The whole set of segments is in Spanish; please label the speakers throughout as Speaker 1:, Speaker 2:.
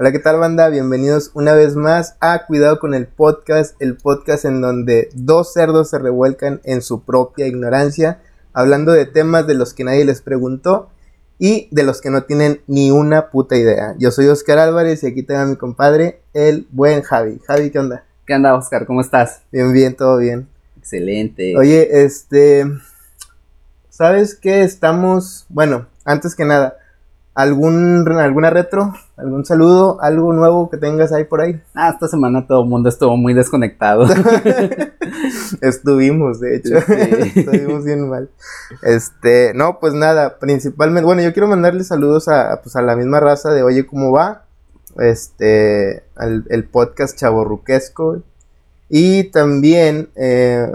Speaker 1: Hola, ¿qué tal banda? Bienvenidos una vez más a Cuidado con el podcast, el podcast en donde dos cerdos se revuelcan en su propia ignorancia, hablando de temas de los que nadie les preguntó y de los que no tienen ni una puta idea. Yo soy Oscar Álvarez y aquí tengo a mi compadre, el buen Javi. Javi, ¿qué onda?
Speaker 2: ¿Qué onda, Oscar? ¿Cómo estás?
Speaker 1: Bien, bien, todo bien.
Speaker 2: Excelente.
Speaker 1: Oye, este, ¿sabes qué? Estamos, bueno, antes que nada, ¿algún, ¿alguna retro? ¿Algún saludo? ¿Algo nuevo que tengas ahí por ahí?
Speaker 2: Ah, esta semana todo el mundo estuvo muy desconectado.
Speaker 1: Estuvimos, de hecho.
Speaker 2: Sí.
Speaker 1: Estuvimos bien mal. Este, no, pues nada, principalmente, bueno, yo quiero mandarle saludos a, pues, a la misma raza de Oye, ¿cómo va? Este, al, el podcast Chaborruquesco. Y también eh,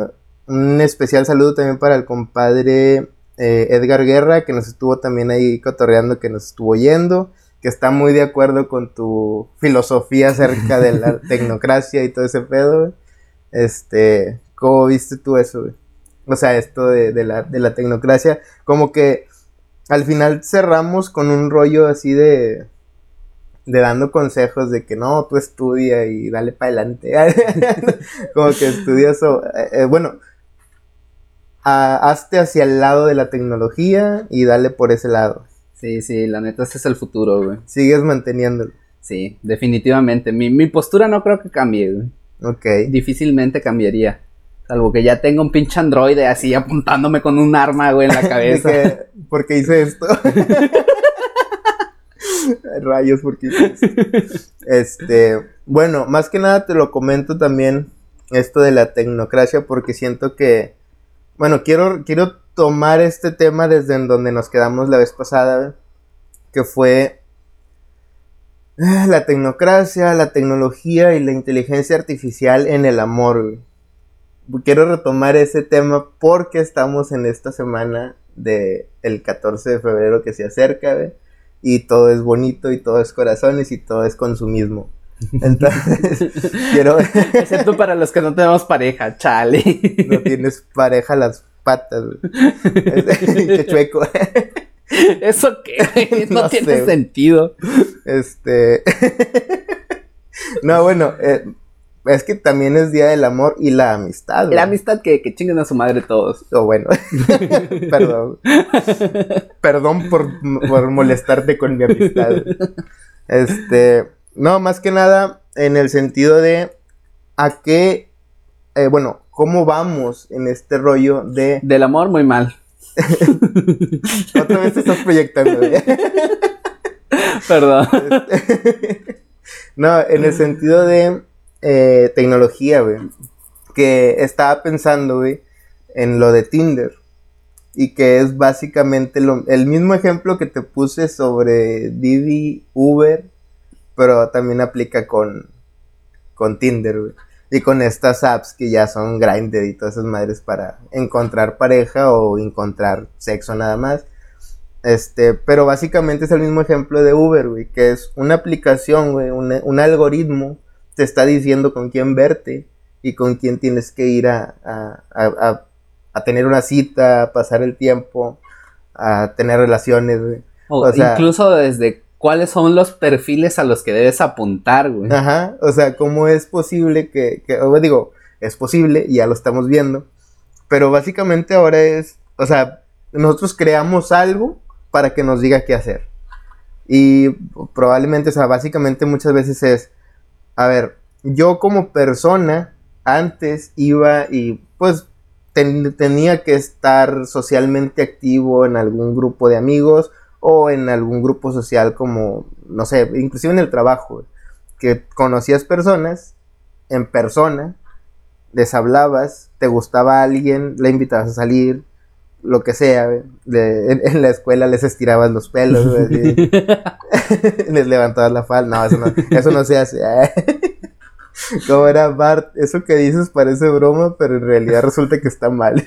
Speaker 1: un especial saludo también para el compadre eh, Edgar Guerra, que nos estuvo también ahí cotorreando, que nos estuvo oyendo, que está muy de acuerdo con tu filosofía acerca de la tecnocracia y todo ese pedo. güey. Este, ¿cómo viste tú eso? güey? O sea, esto de, de la, de la tecnocracia, como que al final cerramos con un rollo así de, de dando consejos de que no, tú estudia y dale para adelante. como que estudias, o, eh, eh, bueno, a- hazte hacia el lado de la tecnología y dale por ese lado.
Speaker 2: Sí, sí, la neta, ese es el futuro, güey.
Speaker 1: Sigues manteniéndolo.
Speaker 2: Sí, definitivamente. Mi, mi postura no creo que cambie, güey.
Speaker 1: Ok.
Speaker 2: Difícilmente cambiaría. Salvo que ya tenga un pinche androide así apuntándome con un arma, güey, en la cabeza.
Speaker 1: que, ¿Por qué hice esto? Rayos, ¿por qué hice esto? Este, bueno, más que nada te lo comento también esto de la tecnocracia porque siento que, bueno, quiero, quiero tomar este tema desde en donde nos quedamos la vez pasada, que fue eh, la tecnocracia, la tecnología y la inteligencia artificial en el amor. Quiero retomar ese tema porque estamos en esta semana de el 14 de febrero que se acerca, ¿ve? y todo es bonito y todo es corazones y todo es consumismo. Entonces, quiero
Speaker 2: Excepto para los que no tenemos pareja, chale.
Speaker 1: no tienes pareja las patas, güey. Qué chueco.
Speaker 2: ¿Eso qué? No,
Speaker 1: No
Speaker 2: tiene
Speaker 1: sé,
Speaker 2: sentido.
Speaker 1: Este. no, bueno, eh, es que también es Día del Amor y la amistad. güey.
Speaker 2: La amistad que, que chinguen a su madre todos.
Speaker 1: O bueno, perdón. Perdón por, por molestarte con mi amistad. Este, no, más que nada en el sentido de a qué, eh, bueno, cómo vamos en este rollo de...
Speaker 2: Del amor, muy mal.
Speaker 1: Otra vez te estás proyectando. güey.
Speaker 2: Perdón.
Speaker 1: no, en el sentido de eh, tecnología, güey. Que estaba pensando, güey, en lo de Tinder. Y que es básicamente lo- el mismo ejemplo que te puse sobre Didi, Uber, pero también aplica con, con Tinder, güey. Y con estas apps que ya son Grindr y todas esas madres para encontrar pareja o encontrar sexo nada más. Este, pero básicamente es el mismo ejemplo de Uber, güey, que es una aplicación, güey, un, un algoritmo te está diciendo con quién verte y con quién tienes que ir a, a, a, a- tener una cita, a pasar el tiempo, a tener relaciones, güey.
Speaker 2: O
Speaker 1: O sea-
Speaker 2: incluso desde cuáles son los perfiles a los que debes apuntar, güey.
Speaker 1: Ajá, o sea, ¿cómo es posible que, que o digo, es posible, ya lo estamos viendo, pero básicamente ahora es, o sea, nosotros creamos algo para que nos diga qué hacer. Y probablemente, o sea, básicamente muchas veces es, a ver, yo como persona antes iba y pues ten- tenía que estar socialmente activo en algún grupo de amigos o en algún grupo social como, no sé, inclusive en el trabajo, que conocías personas en persona, les hablabas, te gustaba alguien, la invitabas a salir, lo que sea, de- en, en la escuela les estirabas los pelos, así. les levantabas la falda, no, eso no, eso no se hace. ¿Cómo era Bart? Eso que dices parece broma, pero en realidad resulta que está mal.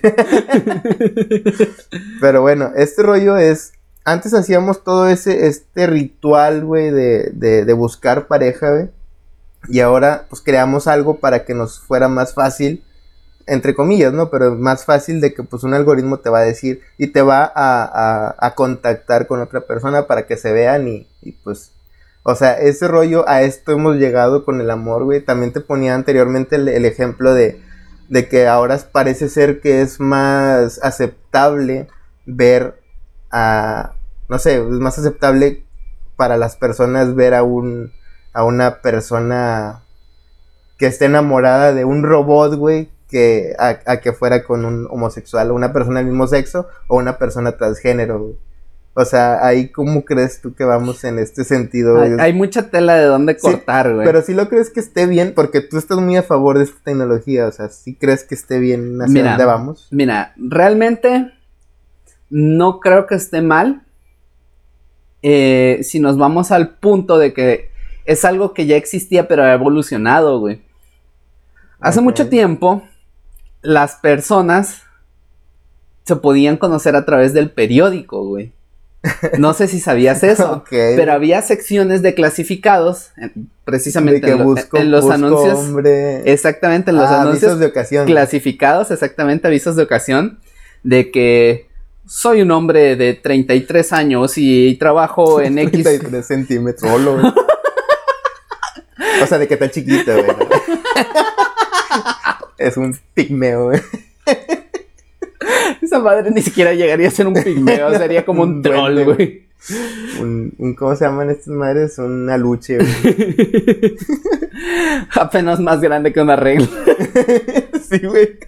Speaker 1: pero bueno, este rollo es. Antes hacíamos todo ese, este ritual, güey, de, de, buscar pareja, güey. Y ahora, pues creamos algo para que nos fuera más fácil, entre comillas, ¿no? Pero más fácil de que, pues, un algoritmo te va a decir y te va a, a, a contactar con otra persona para que se vean y, y, pues, O sea, ese rollo, a esto hemos llegado con el amor, güey. También te ponía anteriormente el, el ejemplo de, de que ahora parece ser que es más aceptable ver a, no sé, es más aceptable para las personas ver a un, a una persona que esté enamorada de un robot, güey, que a, a que fuera con un homosexual, o una persona del mismo sexo, o una persona transgénero, güey. O sea, ahí cómo crees tú que vamos en este sentido.
Speaker 2: Hay, mucha tela de dónde
Speaker 1: Sí,
Speaker 2: cortar, güey.
Speaker 1: Pero si lo crees que esté bien, porque tú estás muy a favor de esta tecnología, o sea, si crees que esté bien hacia
Speaker 2: Mira.
Speaker 1: dónde vamos.
Speaker 2: Mira, realmente no creo que esté mal. eh, si nos vamos al punto de que es algo que ya existía pero ha evolucionado, güey. Hace mucho tiempo las personas se podían conocer a través del periódico, güey. No sé si sabías eso, pero había secciones de clasificados,
Speaker 1: de
Speaker 2: precisamente
Speaker 1: que
Speaker 2: en, lo-
Speaker 1: busco,
Speaker 2: en los
Speaker 1: busco
Speaker 2: anuncios.
Speaker 1: hombre.
Speaker 2: Exactamente, en los
Speaker 1: Ah,
Speaker 2: anuncios
Speaker 1: avisos de ocasión.
Speaker 2: clasificados, exactamente, avisos de ocasión, de que soy un hombre de 33 años y trabajo en X.
Speaker 1: 33 centímetros solo. O sea, de que está chiquito, güey. es un pigmeo, güey.
Speaker 2: Esa madre ni siquiera llegaría a ser un pigmeo, sería como un
Speaker 1: Un
Speaker 2: troll, güey.
Speaker 1: Un, un- ¿Cómo se llaman estas madres? Un aluche, güey.
Speaker 2: Apenas más grande que una regla.
Speaker 1: sí, güey.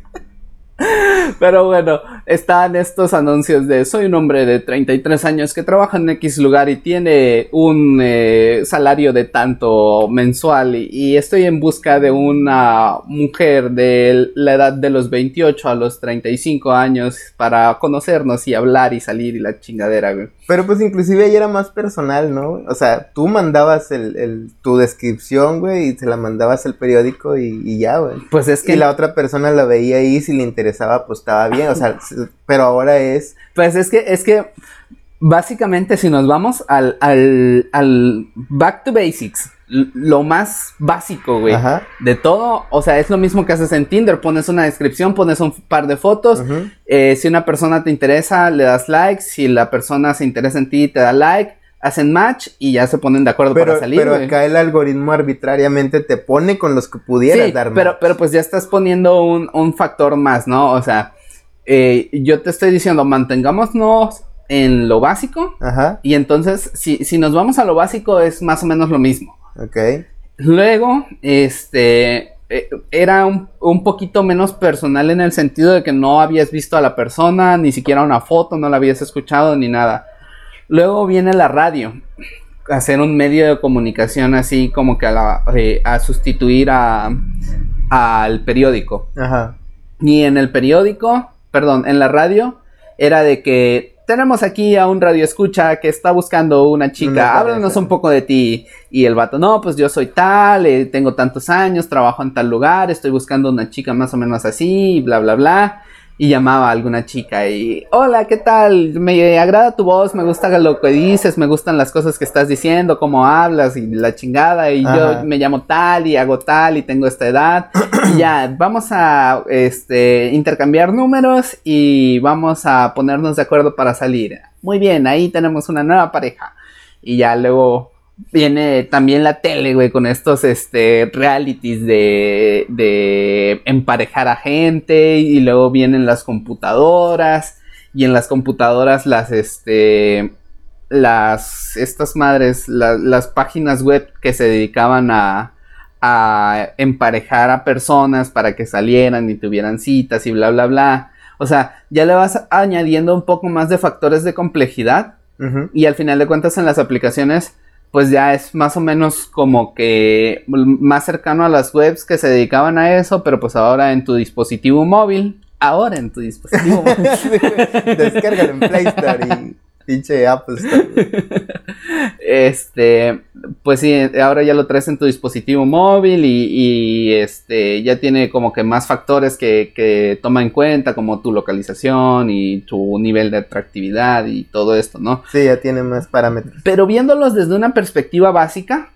Speaker 2: Pero bueno, están estos anuncios de soy un hombre de 33 años que trabaja en X lugar y tiene un eh, salario de tanto mensual y, y estoy en busca de una mujer de la edad de los 28 a los 35 años para conocernos y hablar y salir y la chingadera, güey.
Speaker 1: Pero pues inclusive ahí era más personal, ¿no? O sea, tú mandabas el, el- tu descripción, güey, y se la mandabas al periódico y, y ya, güey.
Speaker 2: Pues es que
Speaker 1: Y la otra persona la veía ahí, si le interesaba, pues estaba bien. O sea, pero ahora es...
Speaker 2: Pues es que, es que, básicamente, si nos vamos al, al, al back to basics, lo más básico, güey,
Speaker 1: Ajá.
Speaker 2: de todo, o sea, es lo mismo que haces en Tinder, pones una descripción, pones un par de fotos, eh, si una persona te interesa, le das like, si la persona se interesa en ti, te da like, hacen match y ya se ponen de acuerdo
Speaker 1: Pero,
Speaker 2: para salir,
Speaker 1: pero acá el algoritmo arbitrariamente te pone con los que pudieras
Speaker 2: Sí,
Speaker 1: dar
Speaker 2: pero,
Speaker 1: match.
Speaker 2: pero pues ya estás poniendo un, un factor más, ¿no? O sea, eh, yo te estoy diciendo, mantengámonos en lo básico.
Speaker 1: Ajá,
Speaker 2: Y entonces, si, si nos vamos a lo básico, es más o menos lo mismo.
Speaker 1: ok.
Speaker 2: Luego, este, eh, era un, un poquito menos personal en el sentido de que no habías visto a la persona, ni siquiera una foto, no la habías escuchado ni nada. Luego viene la radio, hacer un medio de comunicación así como que a, la- eh, a sustituir a, al periódico.
Speaker 1: Ajá.
Speaker 2: Y en el periódico, perdón, en la radio, era de que tenemos aquí a un radio escucha que está buscando una chica, háblanos un poco de ti. Y el vato, no, pues yo soy tal, eh, tengo tantos años, trabajo en tal lugar, estoy buscando una chica más o menos así, bla, bla, bla. Y llamaba a alguna chica y, hola, ¿qué tal? Me agrada tu voz, me gusta lo que dices, me gustan las cosas que estás diciendo, cómo hablas y la chingada. Y
Speaker 1: Ajá.
Speaker 2: yo me llamo tal y hago tal y tengo esta edad. y ya, vamos a este, intercambiar números y vamos a ponernos de acuerdo para salir. Muy bien, ahí tenemos una nueva pareja. Y ya luego viene también la tele, güey, con estos este, realities de, de emparejar a gente. Y luego vienen las computadoras. Y en las computadoras las, este, las, estas madres, la- las páginas web que se dedicaban a, a emparejar a personas para que salieran y tuvieran citas y bla, bla, bla. O sea, ya le vas añadiendo un poco más de factores de complejidad y al final de cuentas en las aplicaciones pues ya es más o menos como que más cercano a las webs que se dedicaban a eso, pero pues ahora en tu dispositivo móvil, ahora en tu dispositivo móvil.
Speaker 1: Descárgalo en Play Store y pinche Apple Store. güey.
Speaker 2: Este, pues sí, ahora ya lo traes en tu dispositivo móvil y, y, este ya tiene como que más factores que, que toma en cuenta, como tu localización y tu nivel de atractividad y todo esto, ¿no?
Speaker 1: Sí, ya tiene más parámetros.
Speaker 2: Pero viéndolos desde una perspectiva básica,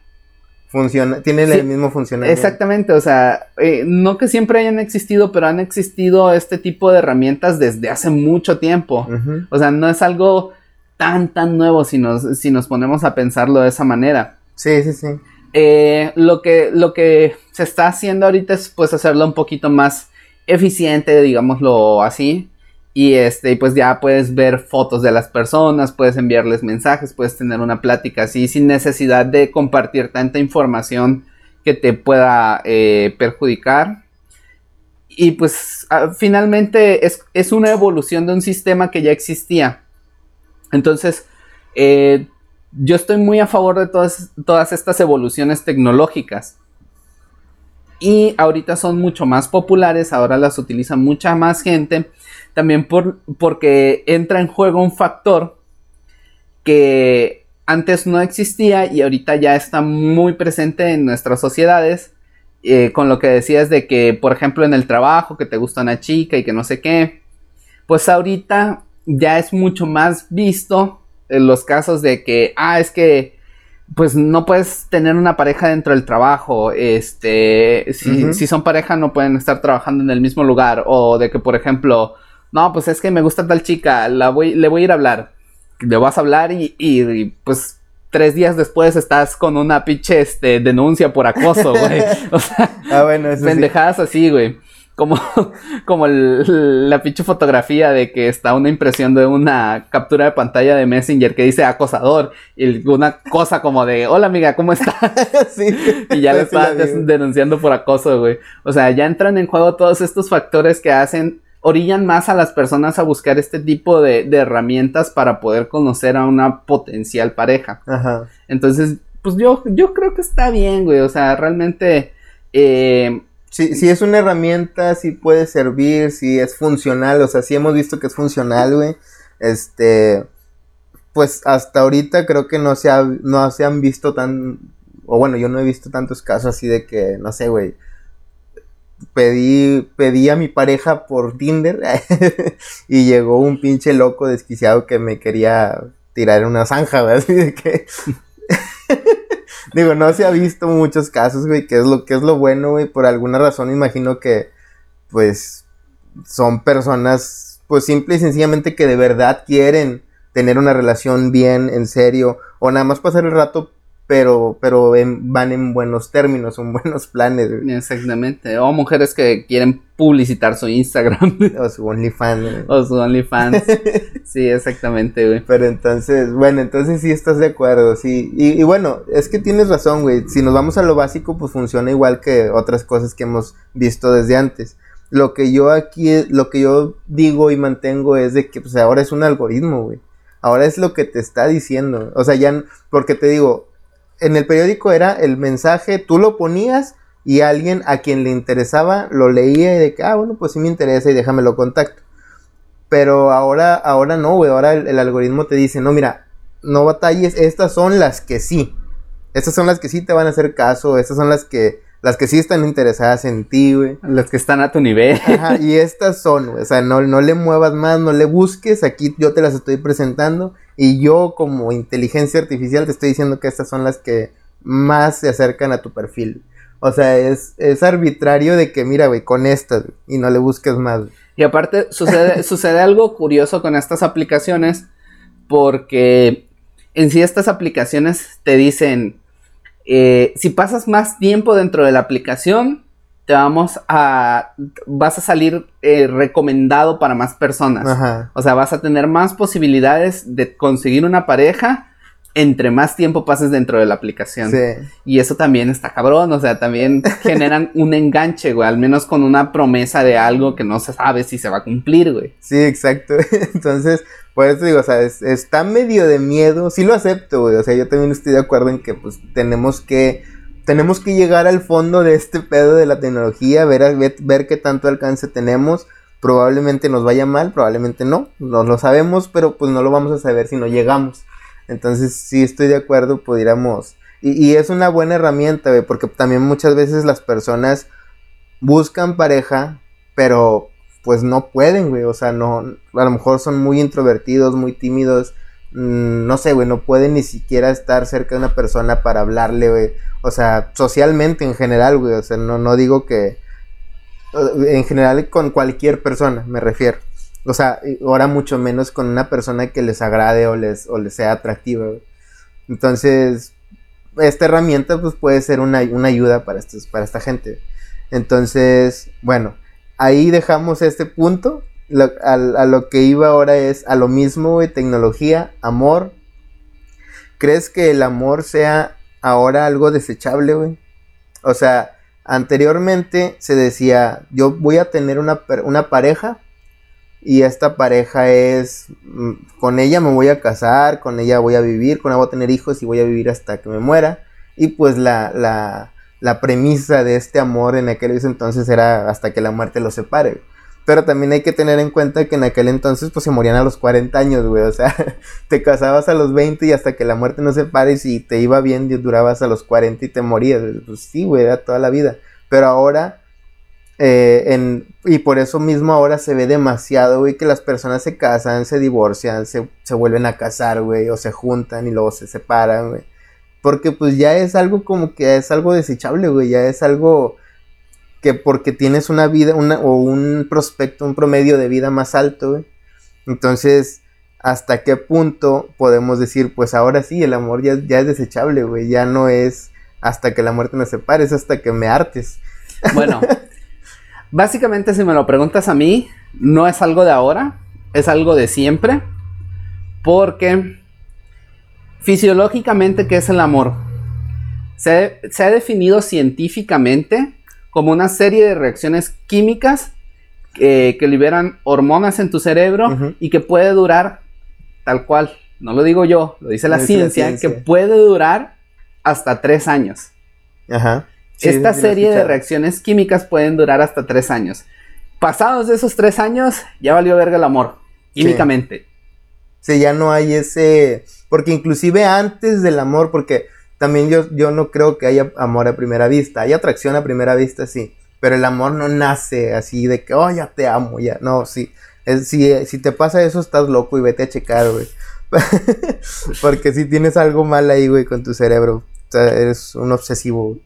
Speaker 1: Funciona, tiene
Speaker 2: Sí,
Speaker 1: el mismo funcionamiento.
Speaker 2: Exactamente, o sea, eh, no que siempre hayan existido, pero han existido este tipo de herramientas desde hace mucho tiempo. O sea, no es algo tan, tan nuevo si nos, si nos ponemos a pensarlo de esa manera.
Speaker 1: Sí, sí, sí.
Speaker 2: Eh, lo, que, lo que se está haciendo ahorita es pues hacerlo un poquito más eficiente, digámoslo así. Y este, pues ya puedes ver fotos de las personas, puedes enviarles mensajes, puedes tener una plática así sin necesidad de compartir tanta información que te pueda eh, perjudicar. Y pues finalmente es, una evolución de un sistema que ya existía. Entonces, eh, yo estoy muy a favor de todas, todas estas evoluciones tecnológicas. Y ahorita son mucho más populares, ahora las utiliza mucha más gente. También por, porque entra en juego un factor que antes no existía y ahorita ya está muy presente en nuestras sociedades. Eh, con lo que decías de que, por ejemplo, en el trabajo, que te gusta una chica y que no sé qué. Pues ahorita ya es mucho más visto en los casos de que, ah, es que pues no puedes tener una pareja dentro del trabajo. Este, si, si, son pareja no pueden estar trabajando en el mismo lugar. O de que, por ejemplo, no, pues es que me gusta tal chica, la voy, le voy a ir a hablar. Le vas a hablar y, y, pues tres días después estás con una pinche este, denuncia por acoso, güey. O sea, ah, bueno, pendejadas así, güey como, como la pinche fotografía de que está una impresión de una captura de pantalla de Messenger que dice acosador y una cosa como de hola amiga, ¿cómo estás? y ya le están denunciando por acoso, güey. O sea, ya entran en juego todos estos factores que hacen, orillan más a las personas a buscar este tipo de, de herramientas para poder conocer a una potencial pareja. Ajá. Entonces, pues yo, yo creo que está bien, güey. O sea, realmente... Eh,
Speaker 1: si, es una herramienta, si puede servir, si es funcional, o sea, si hemos visto que es funcional, güey. Este, pues hasta ahorita creo que no se, ha, no se han visto tan, o bueno, yo no he visto tantos casos así de que, no sé, güey, pedí, pedí a mi pareja por Tinder y llegó un pinche loco desquiciado que me quería tirar una zanja, güey, así de que... Digo, no se ha visto muchos casos, güey, que es lo que es lo bueno, güey. Por alguna razón imagino que, pues, son personas, pues, simple y sencillamente que de verdad quieren tener una relación bien, en serio, o nada más pasar el rato pero, pero van en buenos términos, son buenos planes.
Speaker 2: Exactamente. O mujeres que quieren publicitar su Instagram.
Speaker 1: O su OnlyFans.
Speaker 2: O su OnlyFans. sí, exactamente, güey.
Speaker 1: Pero entonces, bueno, entonces sí estás de acuerdo, sí. Y, y, bueno, es que tienes razón, güey. Si nos vamos a lo básico, pues funciona igual que otras cosas que hemos visto desde antes. Lo que yo aquí, lo que yo digo y mantengo es de que pues ahora es un algoritmo, güey. Ahora es lo que te está diciendo. O sea, ya, porque te digo, en el periódico era el mensaje, tú lo ponías y alguien a quien le interesaba lo leía y de que, ah, bueno, pues sí me interesa y déjamelo contacto. Pero ahora, ahora no, güey, ahora el, algoritmo te dice, no, mira, no batalles, estas son las que sí. Estas son las que sí te van a hacer caso, estas son las que las que sí están interesadas en ti, güey.
Speaker 2: Las que están a tu nivel.
Speaker 1: Ajá, y estas son, güey. O sea, no, no le muevas más, no le busques. Aquí yo te las estoy presentando. Y yo, como inteligencia artificial, te estoy diciendo que estas son las que más se acercan a tu perfil. O sea, es, es arbitrario de que, mira, güey, con estas, y no le busques más.
Speaker 2: Y aparte, sucede, sucede algo curioso con estas aplicaciones, porque en sí estas aplicaciones te dicen, eh, si pasas más tiempo dentro de la aplicación, te vamos a, vas a salir eh, recomendado para más personas. O sea, vas a tener más posibilidades de conseguir una pareja entre más tiempo pases dentro de la aplicación. Sí. Y eso también está cabrón, o sea, también generan un enganche, güey, al menos con una promesa de algo que no se sabe si se va a cumplir, güey.
Speaker 1: Sí, exacto. Entonces, por eso digo, o sea, está medio de miedo, sí lo acepto, güey, o sea, yo también estoy de acuerdo en que pues tenemos que tenemos que llegar al fondo de este pedo de la tecnología, ver, ver, ver qué tanto alcance tenemos. Probablemente nos vaya mal, probablemente no, no lo sabemos, pero pues no lo vamos a saber si no llegamos. Entonces, sí estoy de acuerdo, pudiéramos. Y, y es una buena herramienta, güey, porque también muchas veces las personas buscan pareja, pero pues no pueden, güey. O sea, no, a lo mejor son muy introvertidos, muy tímidos. Mm, no sé, güey, no pueden ni siquiera estar cerca de una persona para hablarle, güey. O sea, socialmente en general, güey. O sea, no, no digo que. En general con cualquier persona, me refiero. O sea, ahora mucho menos con una persona que les agrade o les, o les sea atractiva, güey. Entonces, esta herramienta pues puede ser una, ayuda para, estos, para esta gente. Entonces, bueno, ahí dejamos este punto. a, lo que iba ahora es a lo mismo, de tecnología, amor. ¿Crees que el amor sea ahora algo desechable, güey? O sea, anteriormente se decía, yo voy a tener una, una pareja y esta pareja es, mm, con ella me voy a casar, con ella voy a vivir, con ella voy a tener hijos y voy a vivir hasta que me muera. Y pues la, la, la premisa de este amor en aquel entonces era hasta que la muerte los separe. Pero también hay que tener en cuenta que en aquel entonces pues se morían a los 40 años, güey. O sea, te casabas a los 20 y hasta que la muerte no separe y si te iba bien durabas a los 40 y te morías. Pues sí, güey, era toda la vida. Pero ahora eh, en, y por eso mismo ahora se ve demasiado, güey, que las personas se casan, se divorcian, se, vuelven a casar, güey, o se juntan y luego se separan, güey. Porque pues ya es algo como que es algo desechable, güey, ya es algo que porque tienes una vida una, o un prospecto, un promedio de vida más alto, güey. Entonces, ¿hasta qué punto podemos decir, pues ahora sí, el amor ya, ya es desechable, güey? Ya no es hasta que la muerte nos separe, es hasta que me hartes.
Speaker 2: Bueno, Básicamente, si me lo preguntas a mí, no es algo de ahora, es algo de siempre. Porque fisiológicamente, ¿qué es el amor? Se, ha definido científicamente como una serie de reacciones químicas que liberan hormonas en tu cerebro y que puede durar tal cual, no lo digo yo, lo dice la, ciencia, la ciencia, que puede durar hasta tres años. Ajá. Esta serie de reacciones químicas pueden durar hasta tres años. Pasados de esos tres años, ya valió verga el amor, químicamente.
Speaker 1: Sí. ya no hay ese... Porque inclusive antes del amor, porque también yo, yo no creo que haya amor a primera vista. Hay atracción a primera vista, sí. Pero el amor no nace así de que, oh, ya te amo, ya. No, sí. si, si te pasa eso, estás loco y vete a checar, güey. porque si tienes algo mal ahí, güey, con tu cerebro. O sea, eres un obsesivo, güey.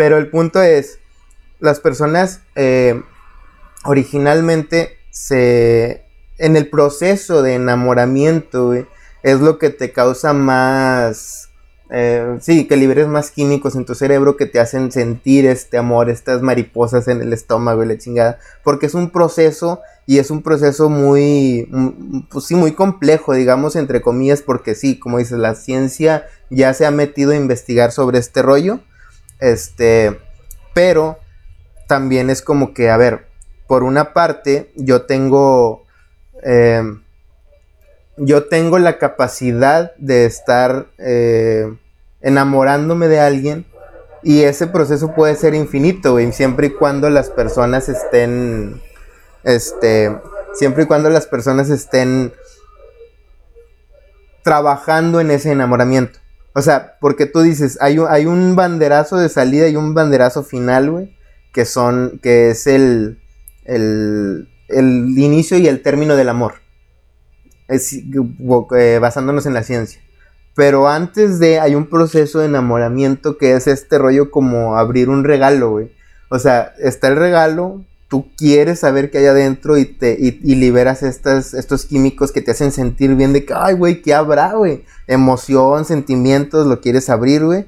Speaker 1: Pero el punto es, las personas eh, originalmente se... En el proceso de enamoramiento, es lo que te causa más... Eh, sí, que liberes más químicos en tu cerebro que te hacen sentir este amor, estas mariposas en el estómago y la chingada. Porque es un proceso y es un proceso muy, pues sí, muy complejo, digamos, entre comillas, porque sí, como dices, la ciencia ya se ha metido a investigar sobre este rollo este, pero también es como que, a ver, por una parte, yo tengo, em, yo tengo la capacidad de estar eh, enamorándome de alguien y ese proceso puede ser infinito, siempre y cuando las personas estén, este, siempre y cuando las personas estén trabajando en ese enamoramiento. O sea, porque tú dices, hay un, banderazo de salida y un banderazo final, güey, que son, que es el, el, el inicio y el término del amor. Eh, basándonos en la ciencia. Pero antes de, hay un proceso de enamoramiento que es este rollo como abrir un regalo, güey. O sea, está el regalo, tú quieres saber qué hay adentro y, te, y, liberas estas, estos químicos que te hacen sentir bien de que, ay, güey, ¿qué habrá, güey? Emoción, sentimientos, lo quieres abrir, güey.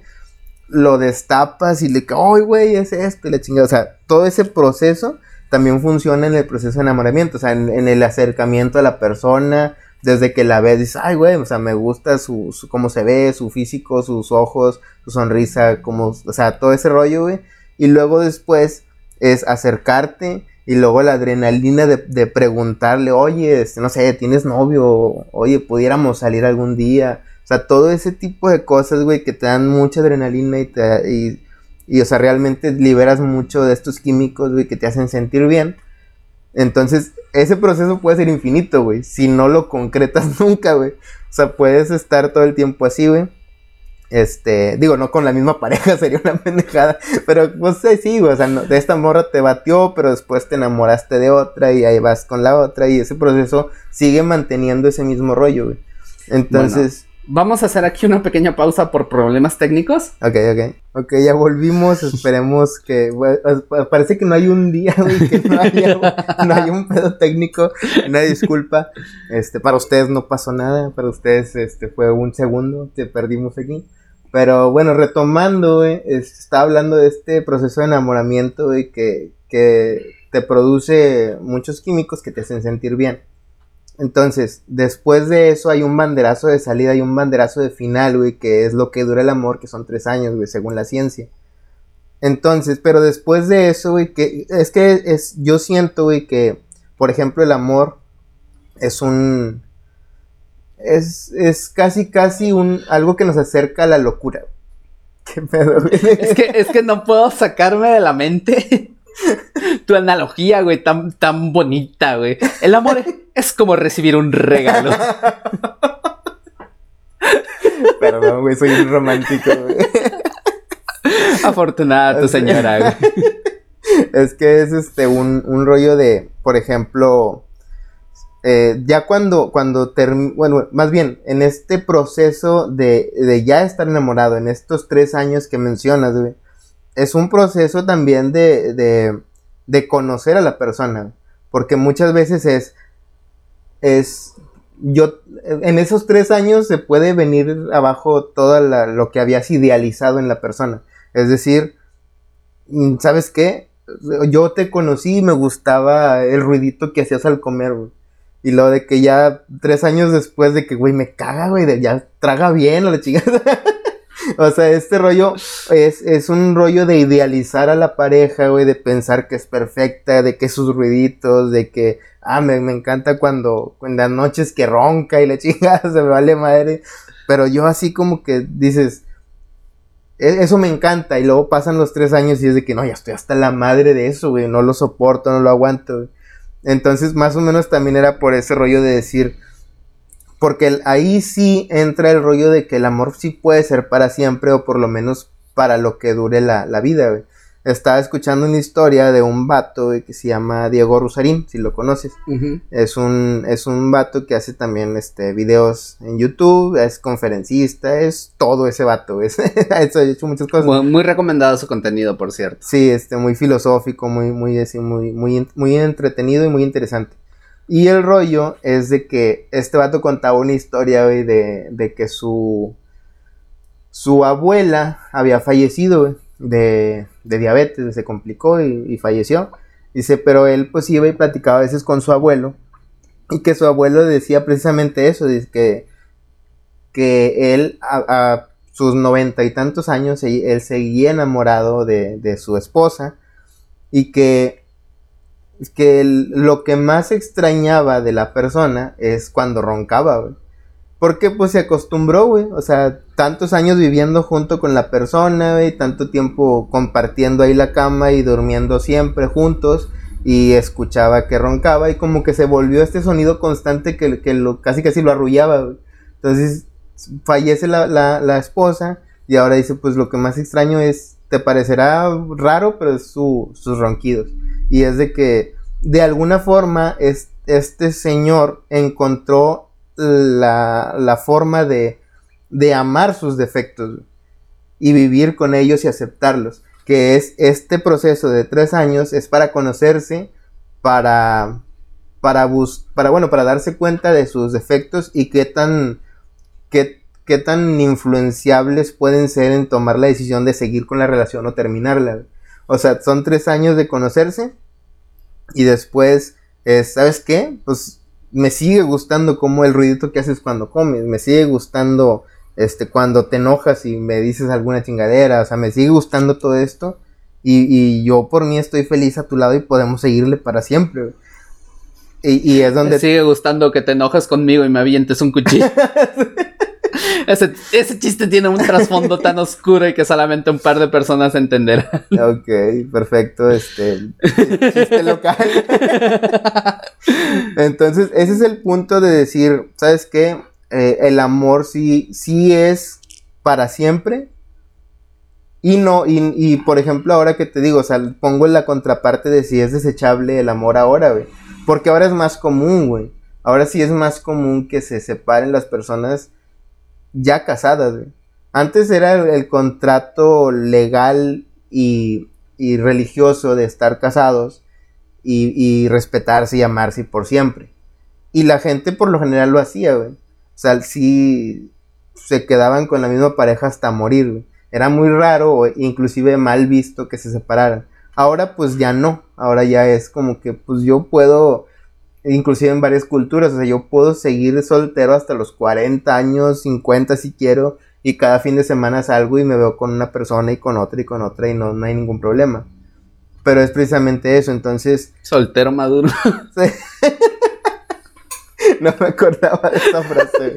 Speaker 1: Lo destapas y le que, ay, güey, es esto y la chingada. O sea, todo ese proceso también funciona en el proceso de enamoramiento, o sea, en, el acercamiento a la persona, desde que la ves, dices, ay, güey, o sea, me gusta su, cómo se ve, su físico, sus ojos, su sonrisa, como, o sea, todo ese rollo, güey. Y luego después es acercarte y luego la adrenalina de, preguntarle, oye, este, no sé, ¿tienes novio? Oye, pudiéramos salir algún día. O sea, todo ese tipo de cosas, güey, que te dan mucha adrenalina y, te, y, y, o sea, realmente liberas mucho de estos químicos, güey, que te hacen sentir bien. Entonces, ese proceso puede ser infinito, güey, si no lo concretas nunca, güey. O sea, puedes estar todo el tiempo así, güey. Este, digo, no con la misma pareja, sería una pendejada. Pero, pues sí, o sea, de esta morra te batió, pero después te enamoraste de otra y ahí vas con la otra. Y ese proceso sigue manteniendo ese mismo rollo, güey. Entonces.
Speaker 2: vamos a hacer aquí una pequeña pausa por problemas técnicos.
Speaker 1: Ok, ok. Ok, ya volvimos. Esperemos que. parece que no hay un día, güey, que no haya, no haya un pedo técnico. Una disculpa. Este, para ustedes no pasó nada. Para ustedes, este, fue un segundo que perdimos aquí. Pero bueno, retomando, güey, está hablando de este proceso de enamoramiento, güey, que, que te produce muchos químicos que te hacen sentir bien. Entonces, después de eso hay un banderazo de salida y un banderazo de final, güey, que es lo que dura el amor, que son tres años, güey, según la ciencia. Entonces, pero después de eso, güey, que es que es, yo siento, güey, que, por ejemplo, el amor es un, es, es casi, casi un, algo que nos acerca a la locura.
Speaker 2: ¿Qué pedo, güey? Es que, es que no puedo sacarme de la mente tu analogía, güey, tan, tan bonita, güey. El amor es como recibir un regalo.
Speaker 1: Perdón, güey, soy un romántico, güey.
Speaker 2: Afortunada tu señora, güey.
Speaker 1: Es que es este un, un rollo de, por ejemplo, eh, ya cuando, cuando bueno, más bien, en este proceso de, de, ya estar enamorado, en estos tres años que mencionas, güey, es un proceso también de, de, conocer a la persona. Porque muchas veces es, es, yo, en esos tres años se puede venir abajo todo lo que habías idealizado en la persona. Es decir, mm, ¿sabes qué? Yo te conocí y me gustaba el ruidito que hacías al comer, Y lo de que ya tres años después de que, güey, me caga, güey, ya traga bien la chingada. O sea, este rollo es, un rollo de idealizar a la pareja, güey, de pensar que es perfecta, de que sus ruiditos, de que, ah, me, encanta cuando, en las noches que ronca y la chica se me vale madre. Pero yo así como que dices, e, eso me encanta. Y luego pasan los tres años y es de que no, ya estoy hasta la madre de eso, güey, no lo soporto, no lo aguanto. Entonces, más o menos también era por ese rollo de decir, porque ahí sí entra el rollo de que el amor sí puede ser para siempre o por lo menos para lo que dure la, vida, Estaba escuchando una historia de un vato que se llama Diego Rusarín, si lo conoces. es, un, es un vato que hace también este, videos en YouTube, es conferencista, es todo ese vato. Es, ha hecho muchas cosas.
Speaker 2: Muy, recomendado su contenido, por cierto.
Speaker 1: Sí, este, muy filosófico, muy, muy, muy, muy, muy entretenido y muy interesante. Y el rollo es de que este vato contaba una historia, güey, de, de que su, su abuela había fallecido, de, de, diabetes, se complicó y, falleció. Dice, pero él pues iba y platicaba a veces con su abuelo. Y que su abuelo decía precisamente eso, dice que, que él a, sus noventa y tantos años, él, seguía enamorado de, de su esposa. Y que que lo que más extrañaba de la persona es cuando roncaba. Porque pues se acostumbró, güey. O sea, tantos años viviendo junto con la persona, güey. Tanto tiempo compartiendo ahí la cama y durmiendo siempre juntos. Y escuchaba que roncaba y como que se volvió este sonido constante que, que lo, casi casi lo arrullaba. Entonces fallece la, la, esposa y ahora dice, pues lo que más extraño es, te parecerá raro, pero es su, sus ronquidos. Y es de que de alguna forma este señor encontró la, forma de, de, amar sus defectos y vivir con ellos y aceptarlos. Que es este proceso de tres años es para conocerse, para, para, para, bueno, para darse cuenta de sus defectos y qué tan, qué, qué tan influenciables pueden ser en tomar la decisión de seguir con la relación o terminarla. O sea, son tres años de conocerse y después, ¿sabes qué? Pues me sigue gustando como el ruidito que haces cuando comes, me sigue gustando este cuando te enojas y me dices alguna chingadera, o sea, me sigue gustando todo esto y, y yo por mí estoy feliz a tu lado y podemos seguirle para siempre. Y, y es donde...
Speaker 2: Me sigue gustando que te enojas conmigo y me avientes un cuchillo. ese, ese, chiste tiene un trasfondo tan oscuro y que solamente un par de personas entenderán.
Speaker 1: Ok, perfecto. Este chiste local. Entonces, ese es el punto de decir, ¿sabes qué? Eh, el amor sí, sí es para siempre. Y no, y, por ejemplo, ahora que te digo, o sea, pongo la contraparte de si es desechable el amor ahora, güey. Porque ahora es más común, güey. Ahora sí es más común que se separen las personas ya casadas, Antes era el, contrato legal y, y, religioso de estar casados y, y, respetarse y amarse por siempre. Y la gente por lo general lo hacía, güey. O sea, sí, se quedaban con la misma pareja hasta morir. güey. Era muy raro o inclusive mal visto que se separaran. Ahora pues ya no, ahora ya es como que pues yo puedo, inclusive en varias culturas, o sea, yo puedo seguir soltero hasta los 40 años, 50 si quiero, y cada fin de semana salgo y me veo con una persona y con otra y con otra y no, no hay ningún problema. Pero es precisamente eso, entonces...
Speaker 2: Soltero maduro.
Speaker 1: no me acordaba de esa frase.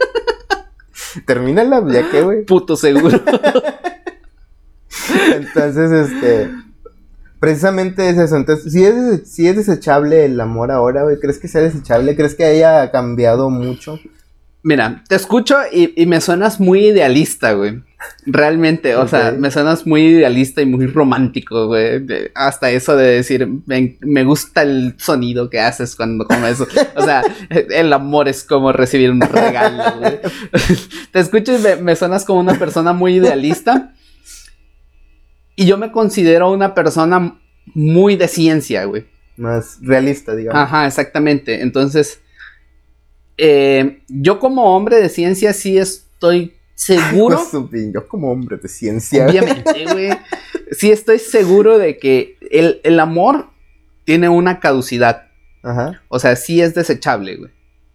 Speaker 1: Termínala, ya que, güey.
Speaker 2: Puto seguro.
Speaker 1: Entonces, este. Precisamente es eso. Entonces, si es, si es desechable el amor ahora, güey, ¿crees que sea desechable? ¿Crees que haya cambiado mucho?
Speaker 2: Mira, te escucho y, y me suenas muy idealista, güey. Realmente, o sea, me suenas muy idealista y muy romántico, güey. Hasta eso de decir, me, me gusta el sonido que haces cuando comes. O sea, el amor es como recibir un regalo, güey. Te escucho y me, me suenas como una persona muy idealista. Y yo me considero una persona muy de ciencia, güey.
Speaker 1: Más realista, digamos.
Speaker 2: Ajá, exactamente. Entonces, eh, yo como hombre de ciencia sí estoy seguro.
Speaker 1: Yo como hombre de ciencia.
Speaker 2: Obviamente, güey. Sí estoy seguro de que el, el amor tiene una caducidad.
Speaker 1: Ajá.
Speaker 2: O sea, sí es desechable, güey.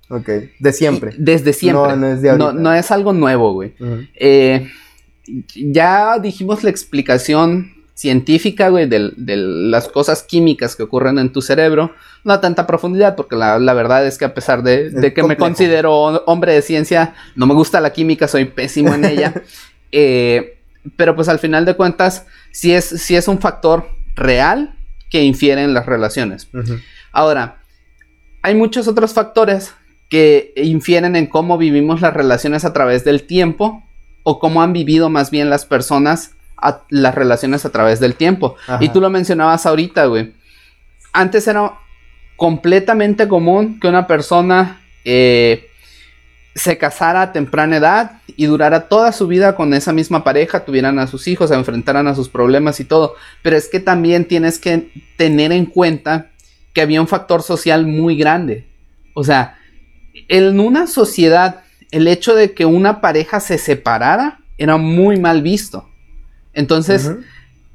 Speaker 1: Ok. De siempre.
Speaker 2: Y Desde siempre.
Speaker 1: No, no es de ahorita.
Speaker 2: No, no es algo nuevo, güey. Eh, ya dijimos la explicación científica, güey, de, de las cosas químicas que ocurren en tu cerebro. No a tanta profundidad, porque la, la verdad es que a pesar de, que me considero hombre de ciencia, no me gusta la química, soy pésimo en ella. Eh, pero pues al final de cuentas, sí es, sí es un factor real que infiere en las relaciones. Ahora, hay muchos otros factores que infieren en cómo vivimos las relaciones a través del tiempo o cómo han vivido más bien las personas a- las relaciones a través del tiempo.
Speaker 1: Ajá.
Speaker 2: Y tú lo mencionabas ahorita, güey. Antes era completamente común que una persona eh, se casara a temprana edad y durara toda su vida con esa misma pareja, tuvieran a sus hijos, se enfrentaran a sus problemas y todo. Pero es que también tienes que tener en cuenta que había un factor social muy grande. O sea, en una sociedad, el hecho de que una pareja se separara era muy mal visto. Entonces,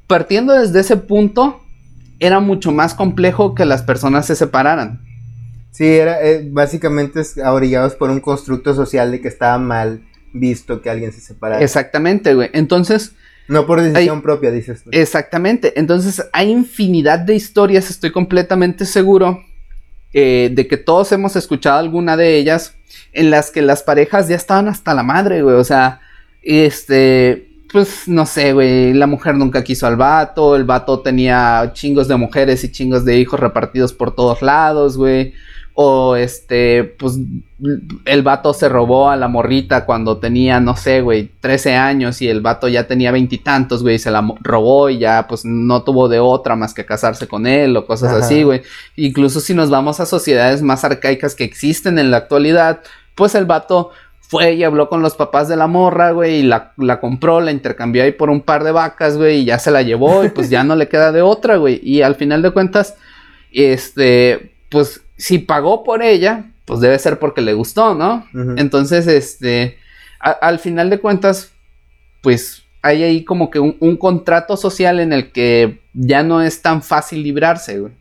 Speaker 2: partiendo desde ese punto, era mucho más complejo que las personas se separaran.
Speaker 1: Sí, era eh, básicamente orillados por un constructo social de que estaba mal visto que alguien se separara.
Speaker 2: Exactamente, güey. Entonces,
Speaker 1: No por decisión propia, dices tú.
Speaker 2: exactamente. Entonces, hay infinidad de historias, estoy completamente seguro eh, de que todos hemos escuchado alguna de ellas en las que las parejas ya estaban hasta la madre, güey. O sea, este, pues no sé, güey, la mujer nunca quiso al vato, el vato tenía chingos de mujeres y chingos de hijos repartidos por todos lados, güey. O este, pues el vato se robó a la morrita cuando tenía, no sé, güey, 13 años y el vato ya tenía veintitantos, güey, y se la robó y ya pues no tuvo de otra más que casarse con él o cosas
Speaker 1: Ajá.
Speaker 2: así, güey. Incluso si nos vamos a sociedades más arcaicas que existen en la actualidad, pues el vato fue y habló con los papás de la morra, güey, y la, la compró, la intercambió ahí por un par de vacas, güey, y ya se la llevó y pues ya no le queda de otra, güey. Y al final de cuentas, este, pues si pagó por ella, pues debe ser porque le gustó, ¿no? Entonces, este, a- al final de cuentas, pues hay ahí como que un, un contrato social en el que ya no es tan fácil librarse, güey.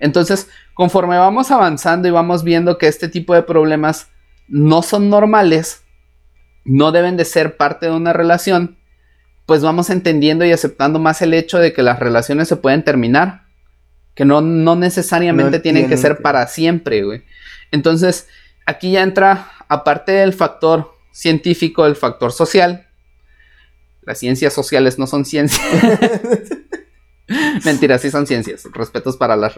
Speaker 2: Entonces, conforme vamos avanzando y vamos viendo que este tipo de problemas no son normales, no deben de ser parte de una relación, pues vamos entendiendo y aceptando más el hecho de que las relaciones se pueden terminar, que no, no necesariamente
Speaker 1: No
Speaker 2: tienen que ser
Speaker 1: que-
Speaker 2: para siempre, güey. Entonces, aquí ya entra, aparte del factor científico, el factor social. Las ciencias sociales no son ciencias. Mentira, sí son ciencias. Respetos para las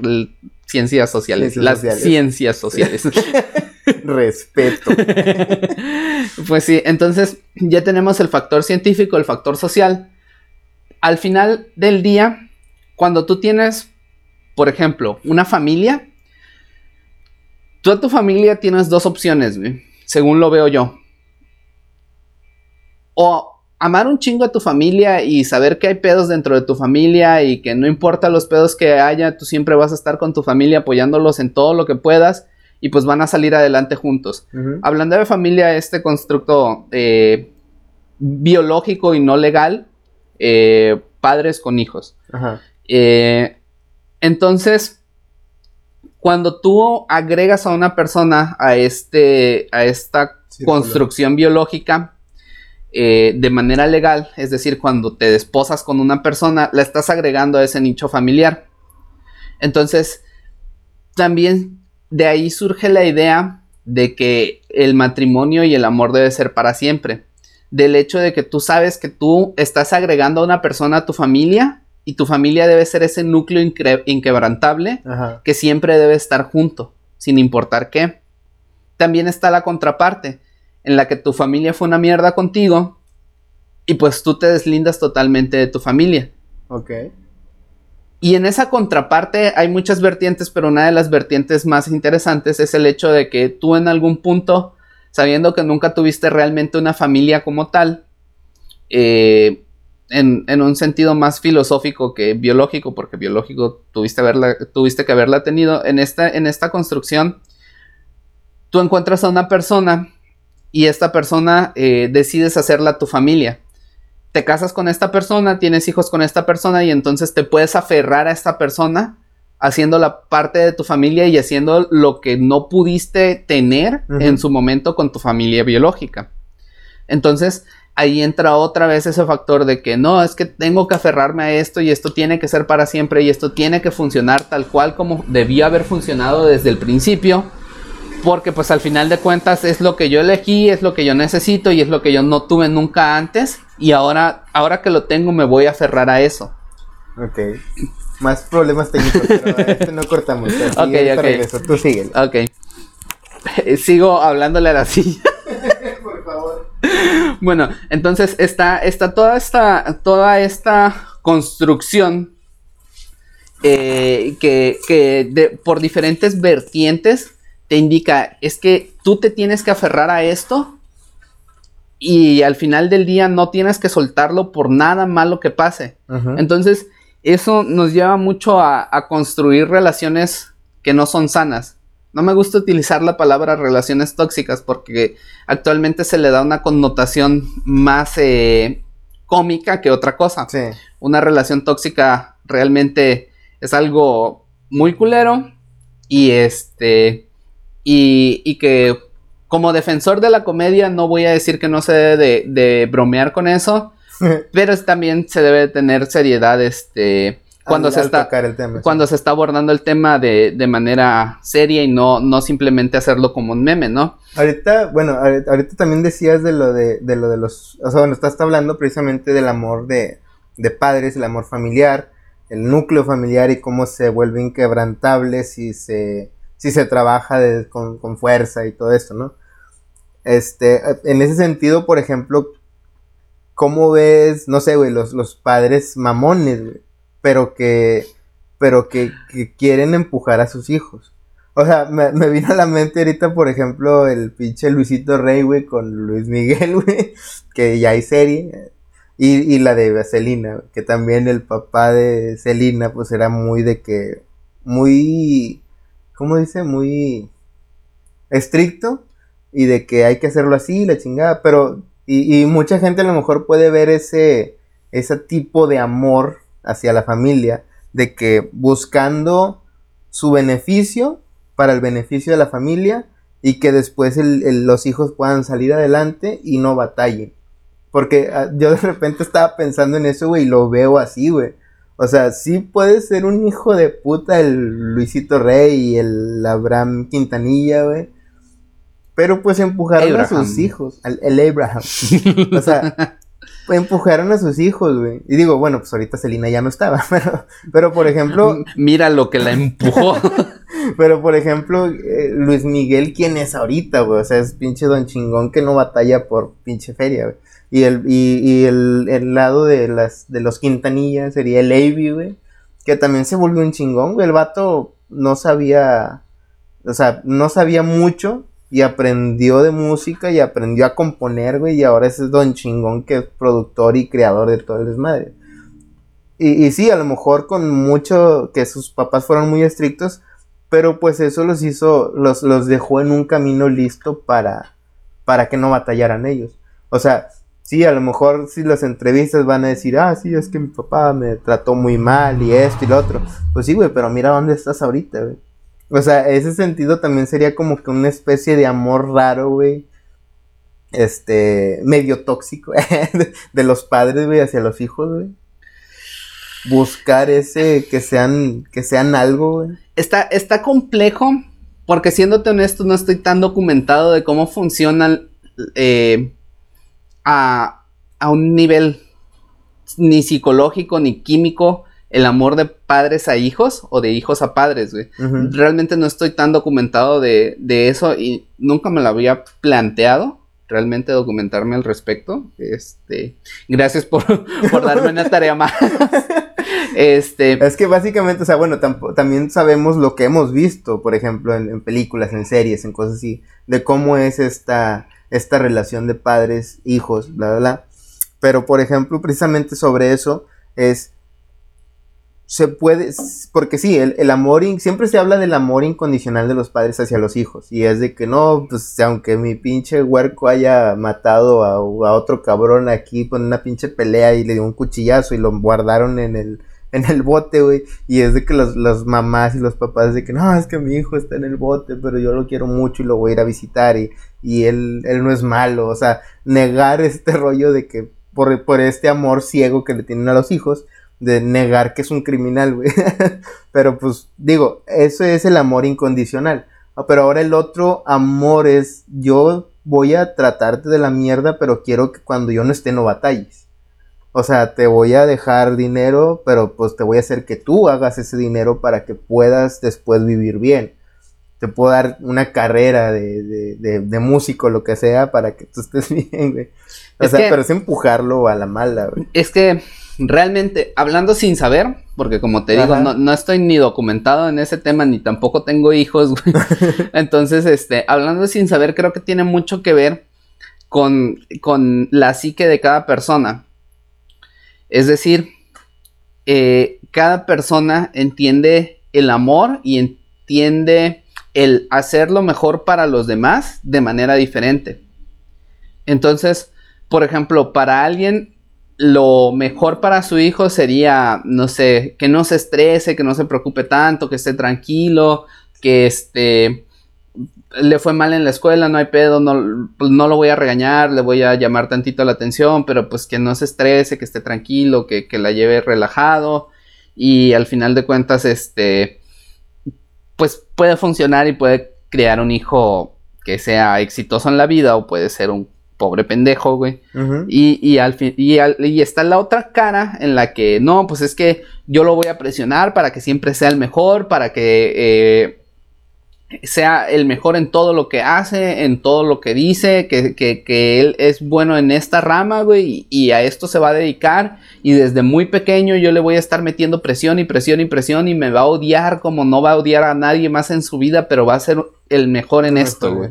Speaker 2: ciencias sociales.
Speaker 1: Ciencias
Speaker 2: las
Speaker 1: sociales.
Speaker 2: ciencias sociales.
Speaker 1: Respeto.
Speaker 2: pues sí, entonces ya tenemos el factor científico, el factor social. Al final del día, cuando tú tienes, por ejemplo, una familia, tú a tu familia tienes dos opciones, según lo veo yo. O amar un chingo a tu familia y saber que hay pedos dentro de tu familia y que no importa los pedos que haya, tú siempre vas a estar con tu familia apoyándolos en todo lo que puedas y pues van a salir adelante juntos. Hablando de familia, este constructo eh, biológico y no legal, eh, padres con hijos.
Speaker 1: Ajá.
Speaker 2: Eh, entonces, cuando tú agregas a una persona a, este, a esta construcción biológica eh, de manera legal, es decir, cuando te desposas con una persona, la estás agregando a ese nicho familiar. Entonces, también de ahí surge la idea de que el matrimonio y el amor debe ser para siempre. Del hecho de que tú sabes que tú estás agregando a una persona a tu familia y tu familia debe ser ese núcleo inquebrantable
Speaker 1: Ajá.
Speaker 2: que siempre debe estar junto, sin importar qué. También está la contraparte, en la que tu familia fue una mierda contigo y pues tú te deslindas totalmente de tu familia.
Speaker 1: Ok.
Speaker 2: Y en esa contraparte hay muchas vertientes, pero una de las vertientes más interesantes es el hecho de que tú en algún punto, sabiendo que nunca tuviste realmente una familia como tal, eh, en, un sentido más filosófico que biológico, porque biológico tuviste, que haberla tenido, en esta, en esta construcción, tú encuentras a una persona y esta persona eh, decides hacerla tu familia te casas con esta persona, tienes hijos con esta persona y entonces te puedes aferrar a esta persona haciéndola parte de tu familia y haciendo lo que no pudiste tener en su momento con tu familia biológica. Entonces, ahí entra otra vez ese factor de que no, es que tengo que aferrarme a esto y esto tiene que ser para siempre y esto tiene que funcionar tal cual como debió haber funcionado desde el principio. Porque pues al final de cuentas es lo que yo elegí, es lo que yo necesito y es lo que yo no tuve nunca antes. Y ahora, ahora que lo tengo me voy a aferrar a eso.
Speaker 1: Ok. Más problemas técnicos, pero este no cortamos. Así
Speaker 2: Ok, ok.
Speaker 1: regreso. Tú síguele.
Speaker 2: Ok. Sigo hablándole a la silla.
Speaker 1: Por favor.
Speaker 2: Bueno, entonces está, está toda esta, toda esta construcción eh, que, que de- por diferentes vertientes te indica, es que tú te tienes que aferrar a esto y al final del día no tienes que soltarlo por nada malo que pase. Entonces, eso nos lleva mucho a, a construir relaciones que no son sanas. No me gusta utilizar la palabra relaciones tóxicas porque actualmente se le da una connotación más eh, cómica que otra cosa.
Speaker 1: Sí.
Speaker 2: Una relación tóxica realmente es algo muy culero y este y, y que como defensor de la comedia no voy a decir que no se debe de, de bromear con eso, pero también se debe tener seriedad este cuando
Speaker 1: Al-
Speaker 2: se
Speaker 1: al
Speaker 2: está
Speaker 1: el tema, sí.
Speaker 2: cuando se está abordando el tema de, de manera seria y no, no simplemente hacerlo como un meme, ¿no?
Speaker 1: Ahorita, bueno, ahorita, ahorita también decías de lo de, de lo de los, o sea, bueno, estás hablando precisamente del amor de, de padres, el amor familiar, el núcleo familiar y cómo se vuelve inquebrantable si se, si se trabaja con, con fuerza y todo esto, ¿no? Este, en ese sentido, por ejemplo, ¿cómo ves, no sé, güey, los, los padres mamones, güey, pero que, pero que, que quieren empujar a sus hijos? O sea, me, me vino a la mente ahorita, por ejemplo, el pinche Luisito Rey, güey, con Luis Miguel, güey, que ya hay serie. Y, y la de Celina, que también el papá de Celina, pues era muy de que, muy, ¿cómo dice? Muy estricto y de que hay que hacerlo así, la chingada, pero, y, y mucha gente a lo mejor puede ver ese, ese tipo de amor hacia la familia, de que buscando su beneficio para el beneficio de la familia y que después el- el- los hijos puedan salir adelante y no batallen. Porque ah, yo de repente estaba pensando en eso, güey, y lo veo así, güey. O sea, sí puede ser un hijo de puta el Luisito Rey y el Abraham Quintanilla, güey. Pero pues empujaron
Speaker 2: Abraham.
Speaker 1: a sus hijos, al- el Abraham. o sea, empujaron a sus hijos, güey. Y digo, bueno, pues ahorita Selina ya no estaba, pero, pero por ejemplo,
Speaker 2: Mira lo que la empujó.
Speaker 1: pero por ejemplo, eh, Luis Miguel, ¿quién es ahorita, güey? O sea, es pinche don chingón que no batalla por pinche feria, güey. Y el, y, el, lado de las, de los Quintanilla sería el Avi, güey. Que también se volvió un chingón, güey. El vato no sabía, o sea, no sabía mucho y aprendió de música y aprendió a componer, güey. Y ahora es don chingón que es productor y creador de todo el desmadre. Y, y sí, a lo mejor con mucho que sus papás fueron muy estrictos, pero pues eso los hizo, los, los dejó en un camino listo para, para que no batallaran ellos. O sea, sí, a lo mejor si las entrevistas van a decir, ah, sí, es que mi papá me trató muy mal y esto y lo otro. Pues sí, güey, pero mira dónde estás ahorita, güey. O sea, ese sentido también sería como que una especie de amor raro, güey. Este, medio tóxico de los padres, güey, hacia los hijos, güey. Buscar ese, que sean, que sean algo, güey.
Speaker 2: Está, está complejo, porque siéndote honesto, no estoy tan documentado de cómo funcionan eh, a, a un nivel ni psicológico ni químico el amor de padres a hijos o de hijos a padres, güey. Realmente no estoy tan documentado de, de, eso y nunca me lo había planteado. Realmente documentarme al respecto. Este, gracias por, por darme una tarea más. este.
Speaker 1: Es que básicamente, o sea, bueno, también sabemos lo que hemos visto, por ejemplo, en, en, películas, en series, en cosas así, de cómo es esta, esta relación de padres, hijos, bla, bla, bla. Pero, por ejemplo, precisamente sobre eso es se puede, porque sí, el, amor, siempre se habla del amor incondicional de los padres hacia los hijos, y es de que no, pues aunque mi pinche huerco haya matado a, otro cabrón aquí con una pinche pelea y le dio un cuchillazo y lo guardaron en el, en el bote, güey, y es de que las, mamás y los papás de que no, es que mi hijo está en el bote, pero yo lo quiero mucho y lo voy a ir a visitar y, y él, él no es malo, o sea, negar este rollo de que por, por este amor ciego que le tienen a los hijos, de negar que es un criminal, güey. pero pues digo, eso es el amor incondicional. Ah, pero ahora el otro amor es yo voy a tratarte de la mierda, pero quiero que cuando yo no esté no batalles. O sea, te voy a dejar dinero, pero pues te voy a hacer que tú hagas ese dinero para que puedas después vivir bien. Te puedo dar una carrera de, de, de, músico, lo que sea, para que tú estés bien, güey. O sea, pero es empujarlo a la mala, güey.
Speaker 2: Es que realmente, hablando sin saber, porque como te digo, no, estoy ni documentado en ese tema, ni tampoco tengo hijos, güey. Entonces, este, hablando sin saber, creo que tiene mucho que ver con, con la psique de cada persona. Es decir, eh, cada persona entiende el amor y entiende el hacer lo mejor para los demás de manera diferente. Entonces, por ejemplo, para alguien lo mejor para su hijo sería, no sé, que no se estrese, que no se preocupe tanto, que esté tranquilo, que este le fue mal en la escuela, no hay pedo, no, pues, no lo voy a regañar, le voy a llamar tantito la atención, pero pues que no se estrese, que esté tranquilo, que, que la lleve relajado y al final de cuentas, este, pues puede funcionar y puede crear un hijo que sea exitoso en la vida o puede ser un pobre pendejo, güey. y, y, al fin, y, y, está la otra cara en la que, no, pues es que yo lo voy a presionar para que siempre sea el mejor, para que eh, sea el mejor en todo lo que hace, en todo lo que dice, que, que, que él es bueno en esta rama, güey, y, a esto se va a dedicar. Y desde muy pequeño yo le voy a estar metiendo presión y presión y presión y me va a odiar como no va a odiar a nadie más en su vida, pero va a ser el mejor en esto, güey.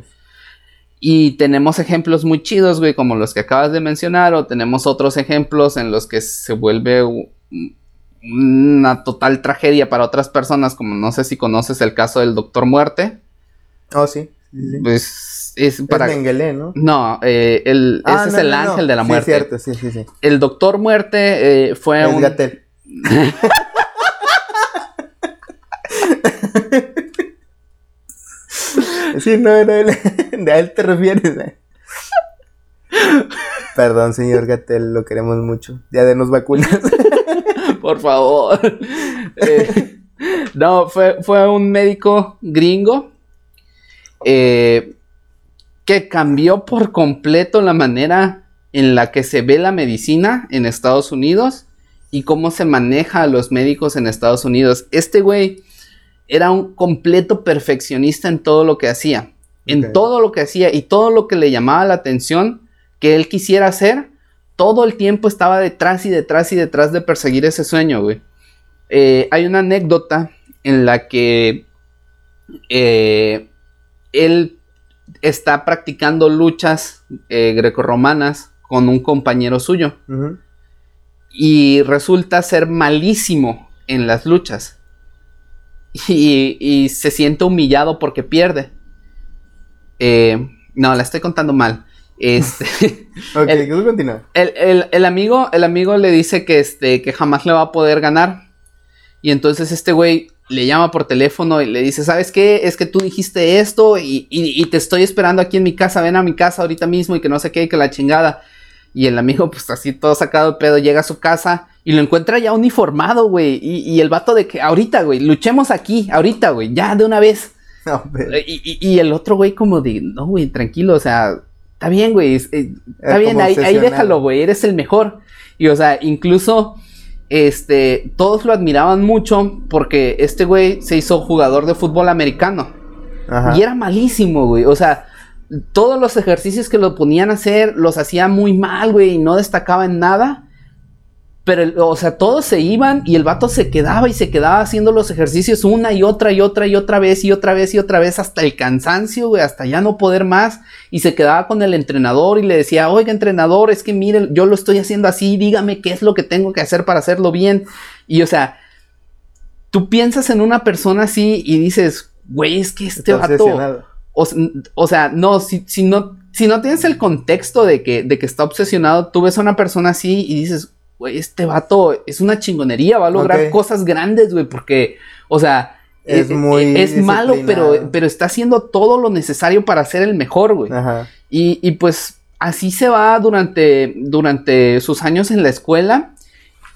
Speaker 2: Y tenemos ejemplos muy chidos, güey, como los que acabas de mencionar, o tenemos otros ejemplos en los que se vuelve una total tragedia para otras personas, como no sé si conoces el caso del Doctor Muerte.
Speaker 1: Oh, sí.
Speaker 2: Pues es para.
Speaker 1: Es ¿no?
Speaker 2: No, eh, el, ah, ese es el ángel de la muerte.
Speaker 1: Sí, cierto, sí, sí, sí.
Speaker 2: El Doctor Muerte eh, fue
Speaker 1: un. Gatel. Sí, no, no, a él te refieres. ¿eh? Perdón, señor Gatel, lo queremos mucho. Ya denos vacunas.
Speaker 2: Por favor. Eh, no, fue, fue, un médico gringo eh, que cambió por completo la manera en la que se ve la medicina en Estados Unidos y cómo se maneja a los médicos en Estados Unidos. Este güey era un completo perfeccionista en todo lo que hacía. En todo lo que hacía y todo lo que le llamaba la atención que él quisiera hacer, todo el tiempo estaba detrás y detrás y detrás de perseguir ese sueño, güey. Eh, hay una anécdota en la que eh, él está practicando luchas eh, grecorromanas con un compañero suyo. Y resulta ser malísimo en las luchas y, y se siente humillado porque pierde. Eh, no, la estoy contando mal. Este,
Speaker 1: Ok,
Speaker 2: El- el, el- el amigo, el amigo le dice que, este, que jamás le va a poder ganar. Y entonces este güey le llama por teléfono y le dice, ¿sabes qué? Es que tú dijiste esto y, y- y te estoy esperando aquí en mi casa, ven a mi casa ahorita mismo y que no sé qué, y que la chingada. Y el amigo, pues así todo sacado de pedo, llega a su casa y lo encuentra ya uniformado, güey. Y, y el vato de que ahorita, güey, luchemos aquí, ahorita, güey, ya de una vez.
Speaker 1: No,
Speaker 2: y el otro güey como de, no, güey, tranquilo, o sea, está bien, güey, es- eh, está
Speaker 1: Es
Speaker 2: bien, ahí, ahí déjalo, güey, eres el mejor. Y, o sea, incluso, este, todos lo admiraban mucho porque este güey se hizo jugador de fútbol americano.
Speaker 1: Ajá.
Speaker 2: Y era malísimo, güey, o sea, todos los ejercicios que lo ponían a hacer los hacía muy mal, güey, y no destacaba en nada. Pero, o sea, todos se iban y el vato se quedaba y se quedaba haciendo los ejercicios una y otra y otra y otra vez y otra vez y otra vez hasta el cansancio, güey, hasta ya no poder más. Y se quedaba con el entrenador y le decía, oiga, entrenador, es que mire, yo lo estoy haciendo así, dígame qué es lo que tengo que hacer para hacerlo bien. Y, o sea, tú piensas en una persona así y dices, güey, es que este
Speaker 1: Está
Speaker 2: vato... O, o sea, no, si, si no, si no tienes el contexto de que, de que está obsesionado, tú ves a una persona así y dices, güey, este vato es una chingonería, va a lograr cosas grandes, güey, porque, o sea,
Speaker 1: Es
Speaker 2: eh,
Speaker 1: muy
Speaker 2: eh, es malo, pero, pero está haciendo todo lo necesario para ser el mejor, güey.
Speaker 1: Ajá.
Speaker 2: Y, y pues así se va durante, durante sus años en la escuela.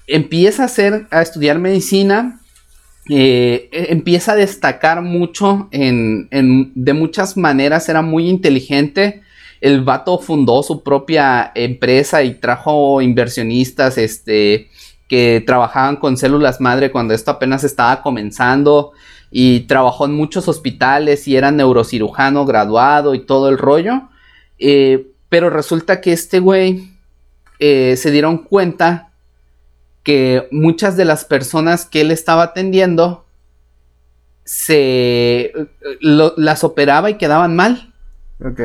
Speaker 2: Empieza a hacer, a estudiar medicina. eh, e- empieza a destacar mucho en, en- de muchas maneras. Era muy inteligente. El vato fundó su propia empresa y trajo inversionistas este, que trabajaban con células madre cuando esto apenas estaba comenzando. Y trabajó en muchos hospitales y era neurocirujano graduado y todo el rollo. Eh, pero resulta que este güey eh, se dieron cuenta que muchas de las personas que él estaba atendiendo se eh, las operaba y quedaban mal.
Speaker 1: Ok.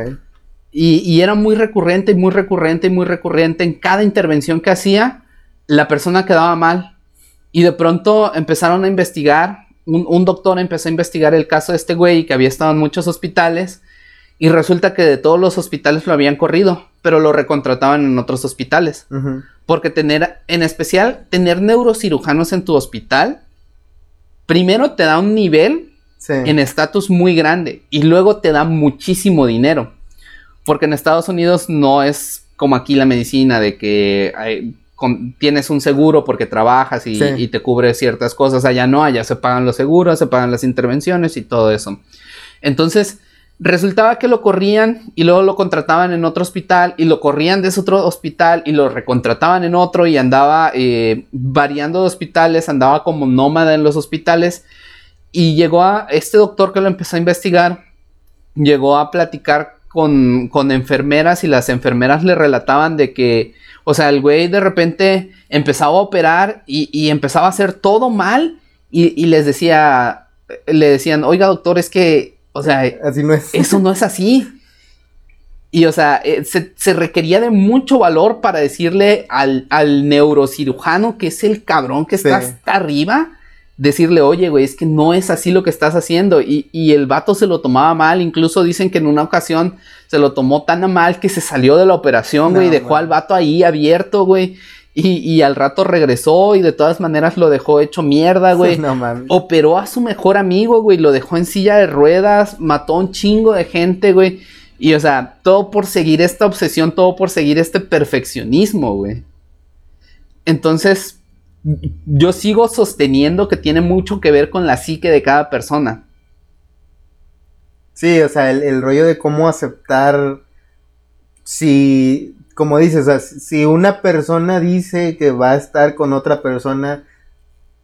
Speaker 2: Y, y era muy recurrente y muy recurrente y muy recurrente. En cada intervención que hacía, la persona quedaba mal. Y de pronto empezaron a investigar. Un, un doctor empezó a investigar el caso de este güey que había estado en muchos hospitales. Y resulta que de todos los hospitales lo habían corrido, pero lo recontrataban en otros hospitales. Porque tener, en especial, tener neurocirujanos en tu hospital, primero te da un nivel
Speaker 1: Sí.
Speaker 2: en estatus muy grande y luego te da muchísimo dinero. Porque en Estados Unidos no es como aquí la medicina de que hay- con- tienes un seguro porque trabajas y,
Speaker 1: Sí.
Speaker 2: y te cubre ciertas cosas. Allá no, allá se pagan los seguros, se pagan las intervenciones y todo eso. Entonces, resultaba que lo corrían y luego lo contrataban en otro hospital y lo corrían de ese otro hospital y lo recontrataban en otro y andaba eh, variando de hospitales, andaba como nómada en los hospitales y llegó a este doctor que lo empezó a investigar, llegó a platicar con, con enfermeras y las enfermeras le relataban de que, o sea, el güey de repente empezaba a operar y, y empezaba a hacer todo mal y, y les decía, le decían, oiga doctor, es que, o sea,
Speaker 1: Así no es.
Speaker 2: eso no es así. Y o sea, eh, se, se requería de mucho valor para decirle al, al neurocirujano, que es el cabrón que está
Speaker 1: Sí.
Speaker 2: hasta arriba, decirle, oye, güey, es que no es así lo que estás haciendo. Y, y el vato se lo tomaba mal. Incluso dicen que en una ocasión se lo tomó tan a mal que se salió de la operación, güey,
Speaker 1: No,
Speaker 2: dejó al vato ahí abierto, güey. Y, y al rato regresó y de todas maneras lo dejó hecho mierda, güey.
Speaker 1: No mames.
Speaker 2: Operó a su mejor amigo, güey. Lo dejó en silla de ruedas. Mató a un chingo de gente, güey. Y, o sea, todo por seguir esta obsesión, todo por seguir este perfeccionismo, güey. Entonces, yo sigo sosteniendo que tiene mucho que ver con la psique de cada persona.
Speaker 1: Sí, o sea, el, rollo de cómo aceptar si, como dices, o sea, si una persona dice que va a estar con otra persona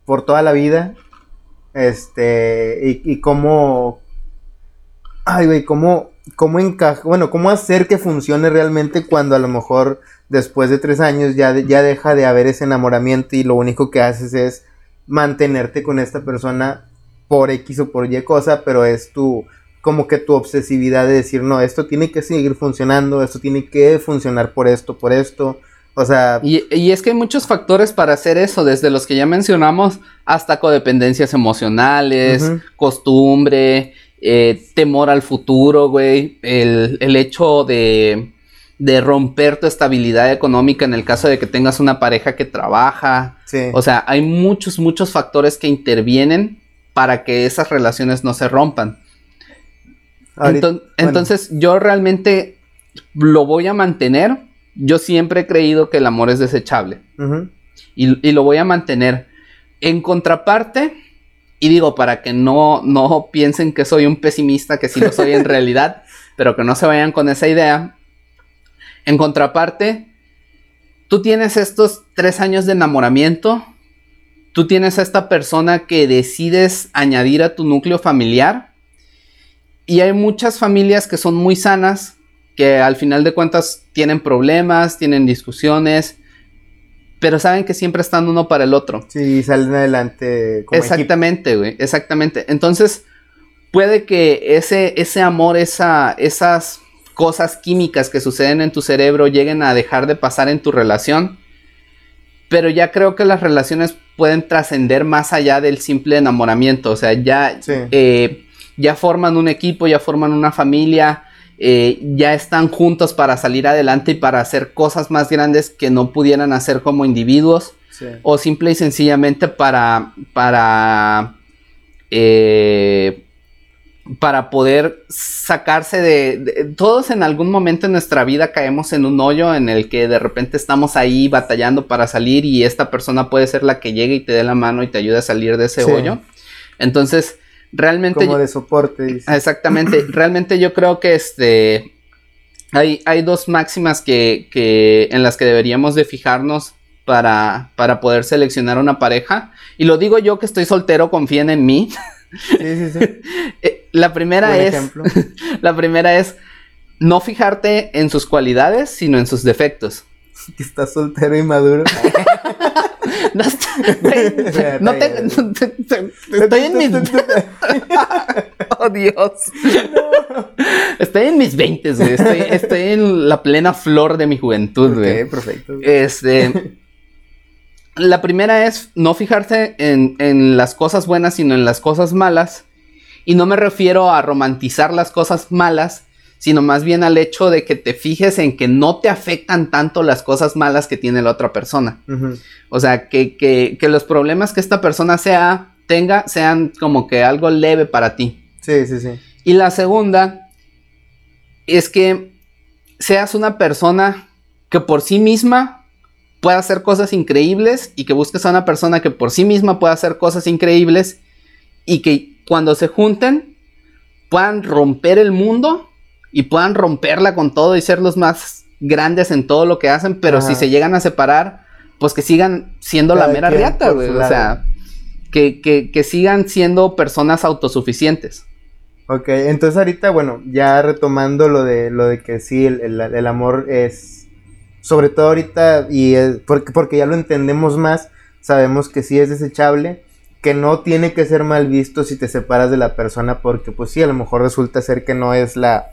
Speaker 1: por toda la vida, este, y cómo, ay, güey, cómo, cómo encaja, bueno, cómo hacer que funcione realmente cuando a lo mejor después de tres años ya, de- ya deja de haber ese enamoramiento y lo único que haces es mantenerte con esta persona por X o por Y cosa, pero es tu, como que tu obsesividad de decir, no, esto tiene que seguir funcionando, esto tiene que funcionar por esto, por esto. O sea...
Speaker 2: Y, y, es que hay muchos factores para hacer eso, desde los que ya mencionamos hasta codependencias emocionales, costumbre, eh, temor al futuro, güey, el, el hecho de, de, romper tu estabilidad económica en el caso de que tengas una pareja que trabaja. O sea, hay muchos, muchos factores que intervienen para que esas relaciones no se rompan. Entonces, yo realmente lo voy a mantener. Yo siempre he creído que el amor es desechable. y, y, lo voy a mantener. En contraparte, y digo, para que no, no piensen que soy un pesimista, que sí lo soy en realidad, pero que no se vayan con esa idea. En contraparte, tú tienes estos tres años de enamoramiento, tú tienes a esta persona que decides añadir a tu núcleo familiar, y hay muchas familias que son muy sanas, que al final de cuentas tienen problemas, tienen discusiones, pero saben que siempre están uno para el otro.
Speaker 1: Sí, salen adelante.
Speaker 2: Como exactamente, güey, exactamente. Entonces, puede que ese, ese amor, esa, esas cosas químicas que suceden en tu cerebro lleguen a dejar de pasar en tu relación, pero ya creo que las relaciones pueden trascender más allá del simple enamoramiento, o sea, ya, eh, ya forman un equipo, ya forman una familia, eh, ya están juntos para salir adelante y para hacer cosas más grandes que no pudieran hacer como individuos. O simple y sencillamente para. para. Eh, para poder sacarse de, Todos en algún momento en nuestra vida caemos en un hoyo en el que de repente estamos ahí batallando para salir y esta persona puede ser la que llegue y te dé la mano y te ayude a salir de ese hoyo. Entonces, realmente...
Speaker 1: Como de soporte.
Speaker 2: Exactamente. realmente yo creo que este... Hay, hay dos máximas que, que, en las que deberíamos de fijarnos para, para poder seleccionar una pareja. Y lo digo yo que estoy soltero, confíen en mí. Sí, sí, sí. Eh, la primera es... la primera es no fijarte en sus cualidades, sino en sus defectos.
Speaker 1: Que estás soltero y maduro.
Speaker 2: no, estoy, no estoy en mis... oh, Dios. Estoy en mis 20, güey. Estoy, en la plena flor de mi juventud, güey.
Speaker 1: Perfecto.
Speaker 2: Este... La primera es no fijarse en, en las cosas buenas, sino en las cosas malas. Y no me refiero a romantizar las cosas malas, sino más bien al hecho de que te fijes en que no te afectan tanto las cosas malas que tiene la otra persona. O sea, que, que, que, los problemas que esta persona sea, tenga sean como que algo leve para ti.
Speaker 1: Sí, sí, sí.
Speaker 2: Y la segunda es que seas una persona que por sí misma pueda hacer cosas increíbles y que busques a una persona que por sí misma pueda hacer cosas increíbles y que cuando se junten puedan romper el mundo y puedan romperla con todo y ser los más grandes en todo lo que hacen, pero si se llegan a separar, pues que sigan siendo la mera riata, güey. O sea, que, que, que, sigan siendo personas autosuficientes.
Speaker 1: Ok, entonces ahorita, bueno, ya retomando lo de lo de que sí, el, el, amor es, sobre todo ahorita, y porque, porque ya lo entendemos más, sabemos que sí es desechable, que no tiene que ser mal visto si te separas de la persona, porque pues sí, a lo mejor resulta ser que no es la,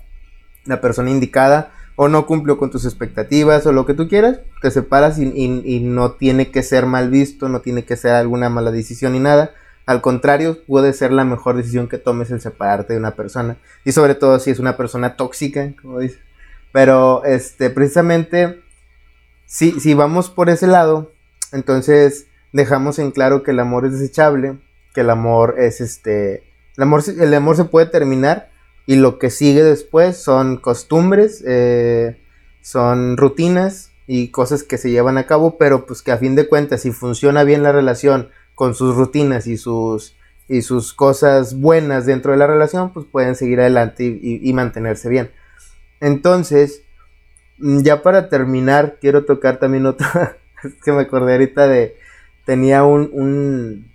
Speaker 1: la persona indicada o no cumplió con tus expectativas o lo que tú quieras, te separas y, no tiene que ser mal visto, no tiene que ser alguna mala decisión ni nada. Al contrario, puede ser la mejor decisión que tomes el separarte de una persona. Y sobre todo si es una persona tóxica, como dice. Pero, este, precisamente, si, si vamos por ese lado, entonces dejamos en claro que el amor es desechable, que el amor es, este, el amor, el amor se puede terminar, y lo que sigue después son costumbres, eh, son rutinas y cosas que se llevan a cabo, pero pues que a fin de cuentas, si funciona bien la relación con sus rutinas y sus, y sus cosas buenas dentro de la relación, pues pueden seguir adelante y, mantenerse bien. Entonces, mm, ya para terminar, quiero tocar también otra, que me acordé ahorita de, tenía un, un,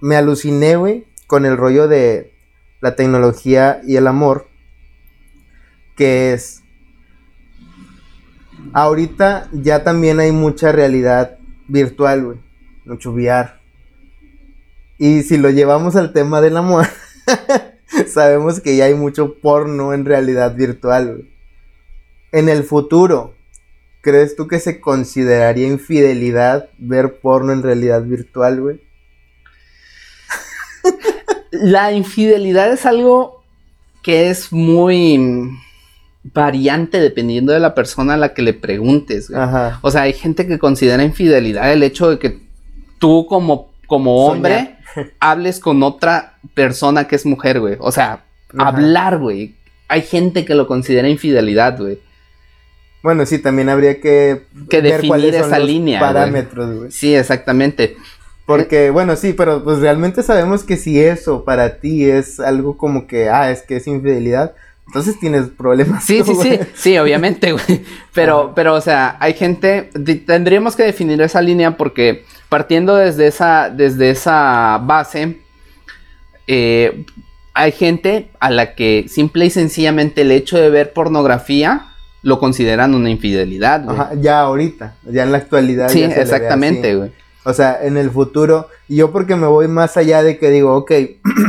Speaker 1: me aluciné, güey, con el rollo de, la tecnología y el amor, que es, ahorita ya también hay mucha realidad virtual, güey, mucho VR. Y si lo llevamos al tema del amor, sabemos que ya hay mucho porno en realidad virtual, güey. En el futuro, ¿crees tú que se consideraría infidelidad ver porno en realidad virtual, güey?
Speaker 2: La infidelidad es algo que es muy variante dependiendo de la persona a la que le preguntes. Güey.
Speaker 1: Ajá.
Speaker 2: O sea, hay gente que considera infidelidad el hecho de que tú como, como hombre hables con otra persona que es mujer, güey. O sea,
Speaker 1: Ajá.
Speaker 2: hablar, güey. Hay gente que lo considera infidelidad, güey.
Speaker 1: Bueno, sí, también habría que,
Speaker 2: Que
Speaker 1: ver
Speaker 2: definir
Speaker 1: cuáles son
Speaker 2: esa
Speaker 1: los
Speaker 2: línea,
Speaker 1: parámetros, güey.
Speaker 2: Sí, exactamente.
Speaker 1: Porque, bueno, sí, pero pues realmente sabemos que si eso para ti es algo como que, ah, es que es infidelidad, entonces tienes problemas.
Speaker 2: Sí, sí,
Speaker 1: tú,
Speaker 2: sí,
Speaker 1: güey.
Speaker 2: sí, obviamente, güey. Pero,
Speaker 1: Ajá.
Speaker 2: pero, o sea, hay gente, tendríamos que definir esa línea porque partiendo desde esa, desde esa base, eh, hay gente a la que simple y sencillamente el hecho de ver pornografía lo consideran una infidelidad, güey.
Speaker 1: Ajá, ya ahorita, ya en la actualidad.
Speaker 2: Sí,
Speaker 1: ya se
Speaker 2: exactamente, güey.
Speaker 1: O sea, en el futuro, y yo porque me voy más allá de que digo, ok,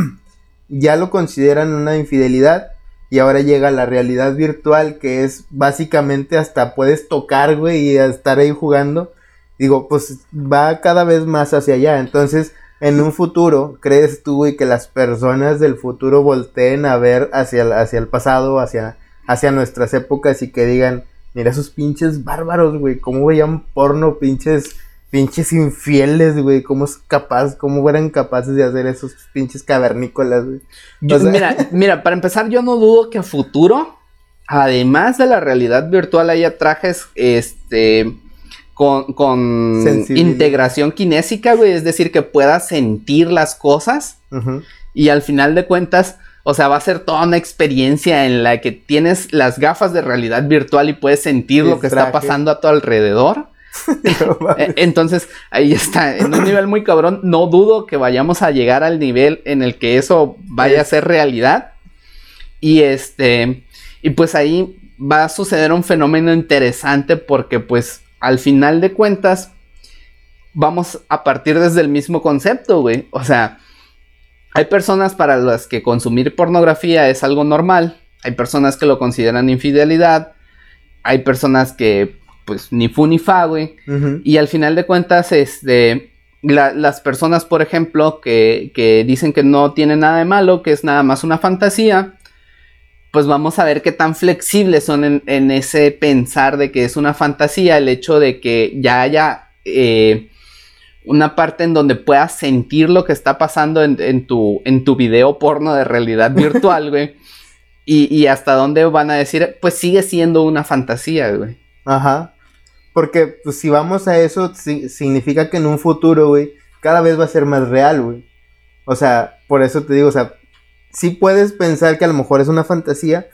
Speaker 1: ya lo consideran una infidelidad y ahora llega la realidad virtual que es básicamente hasta puedes tocar, güey, y estar ahí jugando. Digo, pues va cada vez más hacia allá. Entonces, en un futuro, ¿crees tú, güey, que las personas del futuro volteen a ver hacia el, hacia el pasado, hacia, hacia nuestras épocas y que digan, mira esos pinches bárbaros, güey, cómo veían porno, pinches pinches infieles, güey, cómo es capaz, cómo eran capaces de hacer esos pinches cavernícolas, güey.
Speaker 2: Yo-
Speaker 1: sea-
Speaker 2: mira, mira, para empezar, yo no dudo que a futuro, además de la realidad virtual, haya trajes, este, con, con integración kinésica, güey, es decir, que puedas sentir las cosas y al final de cuentas, o sea, va a ser toda una experiencia en la que tienes las gafas de realidad virtual y puedes sentir lo que está pasando a tu alrededor. Eh, Entonces, ahí está, en un nivel muy cabrón. No dudo que vayamos a llegar al nivel en el que eso vaya a ser realidad. Y este, y pues ahí va a suceder un fenómeno interesante porque pues al final de cuentas vamos a partir desde el mismo concepto, güey. O sea, hay personas para las que consumir pornografía es algo normal. Hay personas que lo consideran infidelidad. Hay personas que pues ni fu ni fa, güey. Y al final de cuentas, este, la- las personas, por ejemplo, que, que dicen que no tiene nada de malo, que es nada más una fantasía, pues vamos a ver qué tan flexibles son en, en ese pensar de que es una fantasía, el hecho de que ya haya eh, una parte en donde puedas sentir lo que está pasando en, en tu, en tu video porno de realidad virtual, güey. Y, y hasta dónde van a decir, pues sigue siendo una fantasía, güey.
Speaker 1: Ajá. Porque, pues, si vamos a eso, si- significa que en un futuro, güey, cada vez va a ser más real, güey. O sea, por eso te digo, o sea, sí puedes pensar que a lo mejor es una fantasía,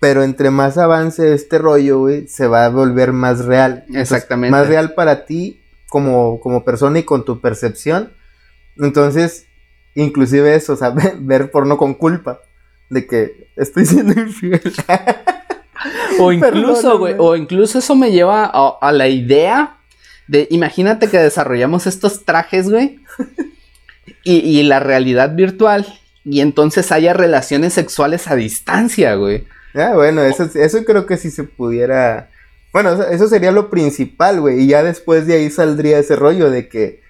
Speaker 1: pero entre más avance este rollo, güey, se va a volver más real. Entonces,
Speaker 2: Exactamente.
Speaker 1: Más real para ti como, como persona y con tu percepción. Entonces, inclusive eso, o sea, ver, ver porno con culpa. De que estoy siendo infiel.
Speaker 2: O incluso, güey, o incluso eso me lleva a, a la idea de, imagínate que desarrollamos estos trajes, güey, y, y la realidad virtual, y entonces haya relaciones sexuales a distancia, güey.
Speaker 1: Ah, bueno, eso, eso creo que sí se pudiera. Bueno, eso, sería lo principal, güey. Y ya después de ahí saldría ese rollo de que.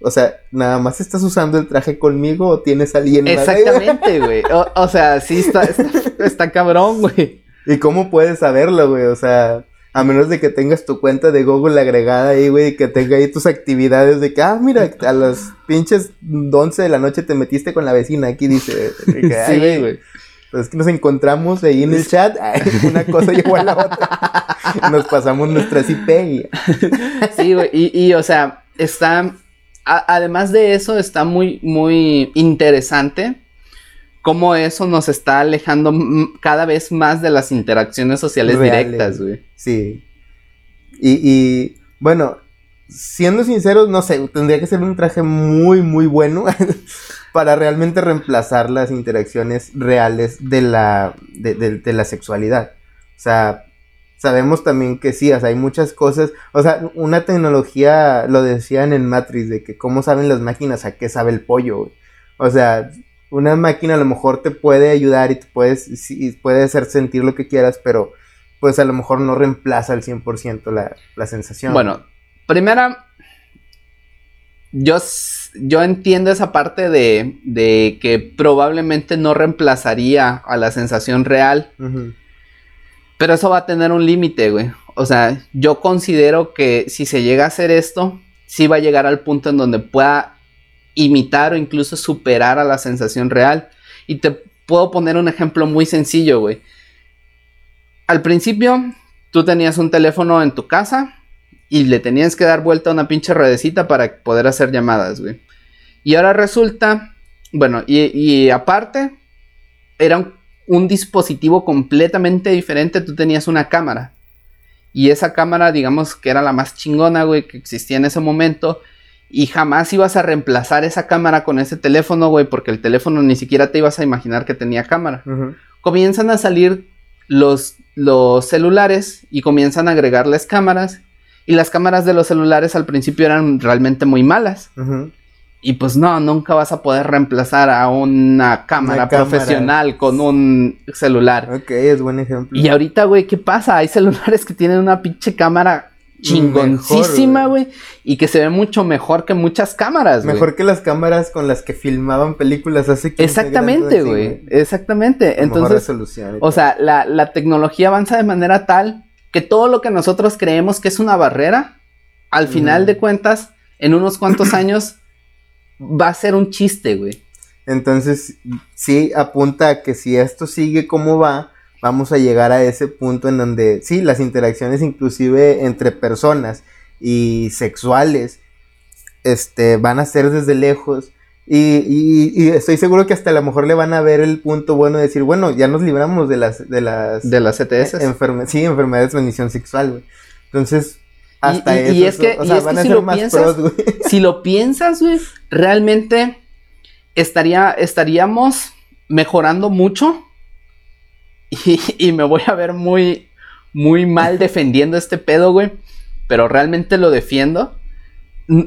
Speaker 1: O sea, nada más estás usando el traje conmigo o tienes a alguien.
Speaker 2: Exactamente, güey. O, o sea, sí está, está, está cabrón, güey.
Speaker 1: ¿Y cómo puedes saberlo, güey? O sea, a menos de que tengas tu cuenta de Google agregada ahí, güey, y que tenga ahí tus actividades de que, ah, mira, a las pinches 11 de la noche te metiste con la vecina. Aquí dice. que, "Ay,
Speaker 2: Sí, güey.
Speaker 1: Pues es que nos encontramos ahí en el chat, ay, una cosa llevó a la otra. Nos pasamos nuestras IP y...
Speaker 2: Sí, güey. Y, y, o sea, está. a- además de eso, está muy, muy interesante cómo eso nos está alejando cada vez más de las interacciones sociales
Speaker 1: Reales.
Speaker 2: directas, güey.
Speaker 1: Sí. Y, y, bueno, siendo sinceros, no sé, tendría que ser un traje muy, muy bueno para realmente reemplazar las interacciones reales de la, de, de- de la sexualidad. O sea, sabemos también que sí, o sea, hay muchas cosas, o sea, una tecnología, lo decían en Matrix, de que cómo saben las máquinas a qué sabe el pollo, güey. O sea, una máquina a lo mejor te puede ayudar y te puedes, puede hacer sentir lo que quieras, pero pues a lo mejor no reemplaza al 100% la, la sensación.
Speaker 2: Bueno, primera, yo, yo entiendo esa parte de, de que probablemente no reemplazaría a la sensación real, pero eso va a tener un límite, güey. O sea, yo considero que si se llega a hacer esto, sí va a llegar al punto en donde pueda imitar o incluso superar a la sensación real. Y te puedo poner un ejemplo muy sencillo, güey. Al principio, tú tenías un teléfono en tu casa y le tenías que dar vuelta a una pinche ruedecita para poder hacer llamadas, güey. Y ahora resulta, bueno, y, aparte, era un, un dispositivo completamente diferente. Tú tenías una cámara. Y esa cámara, digamos que era la más chingona, güey, que existía en ese momento. Y jamás ibas a reemplazar esa cámara con ese teléfono, güey, porque el teléfono ni siquiera te ibas a imaginar que tenía cámara. Comienzan a salir los, los celulares y comienzan a agregarles cámaras. Y las cámaras de los celulares al principio eran realmente muy malas. Y pues no, nunca vas a poder reemplazar a una cámara
Speaker 1: Una cámara.
Speaker 2: profesional con un celular.
Speaker 1: Ok, es buen ejemplo.
Speaker 2: Y ahorita, güey, ¿qué pasa? Hay celulares que tienen una pinche cámara chingoncísima, güey. Y que se ve mucho mejor que muchas cámaras, güey.
Speaker 1: Mejor que las cámaras con las que filmaban películas hace 15
Speaker 2: Exactamente, güey. Exactamente.
Speaker 1: Con
Speaker 2: Entonces,
Speaker 1: resolución
Speaker 2: o sea, la, la tecnología avanza de manera tal que todo lo que nosotros creemos que es una barrera, al final de cuentas, en unos cuantos años, va a ser un chiste, güey.
Speaker 1: Entonces, sí apunta a que si esto sigue como va, vamos a llegar a ese punto en donde, sí, las interacciones inclusive entre personas y sexuales, este, van a ser desde lejos. Y, y- y estoy seguro que hasta a lo mejor le van a ver el punto bueno de decir, bueno, ya nos libramos de las, de las,
Speaker 2: De las CTS.
Speaker 1: enferme- sí, enfermedades de transmisión sexual, güey. Entonces, hasta
Speaker 2: y-
Speaker 1: eso,
Speaker 2: y es que-
Speaker 1: o
Speaker 2: y
Speaker 1: sea,
Speaker 2: es que
Speaker 1: van a
Speaker 2: si
Speaker 1: ser
Speaker 2: lo
Speaker 1: más
Speaker 2: piensas,
Speaker 1: pros, güey.
Speaker 2: si lo piensas, güey, realmente estaría, estaríamos mejorando mucho. Y, y me voy a ver muy, muy mal defendiendo este pedo, güey. Pero realmente lo defiendo.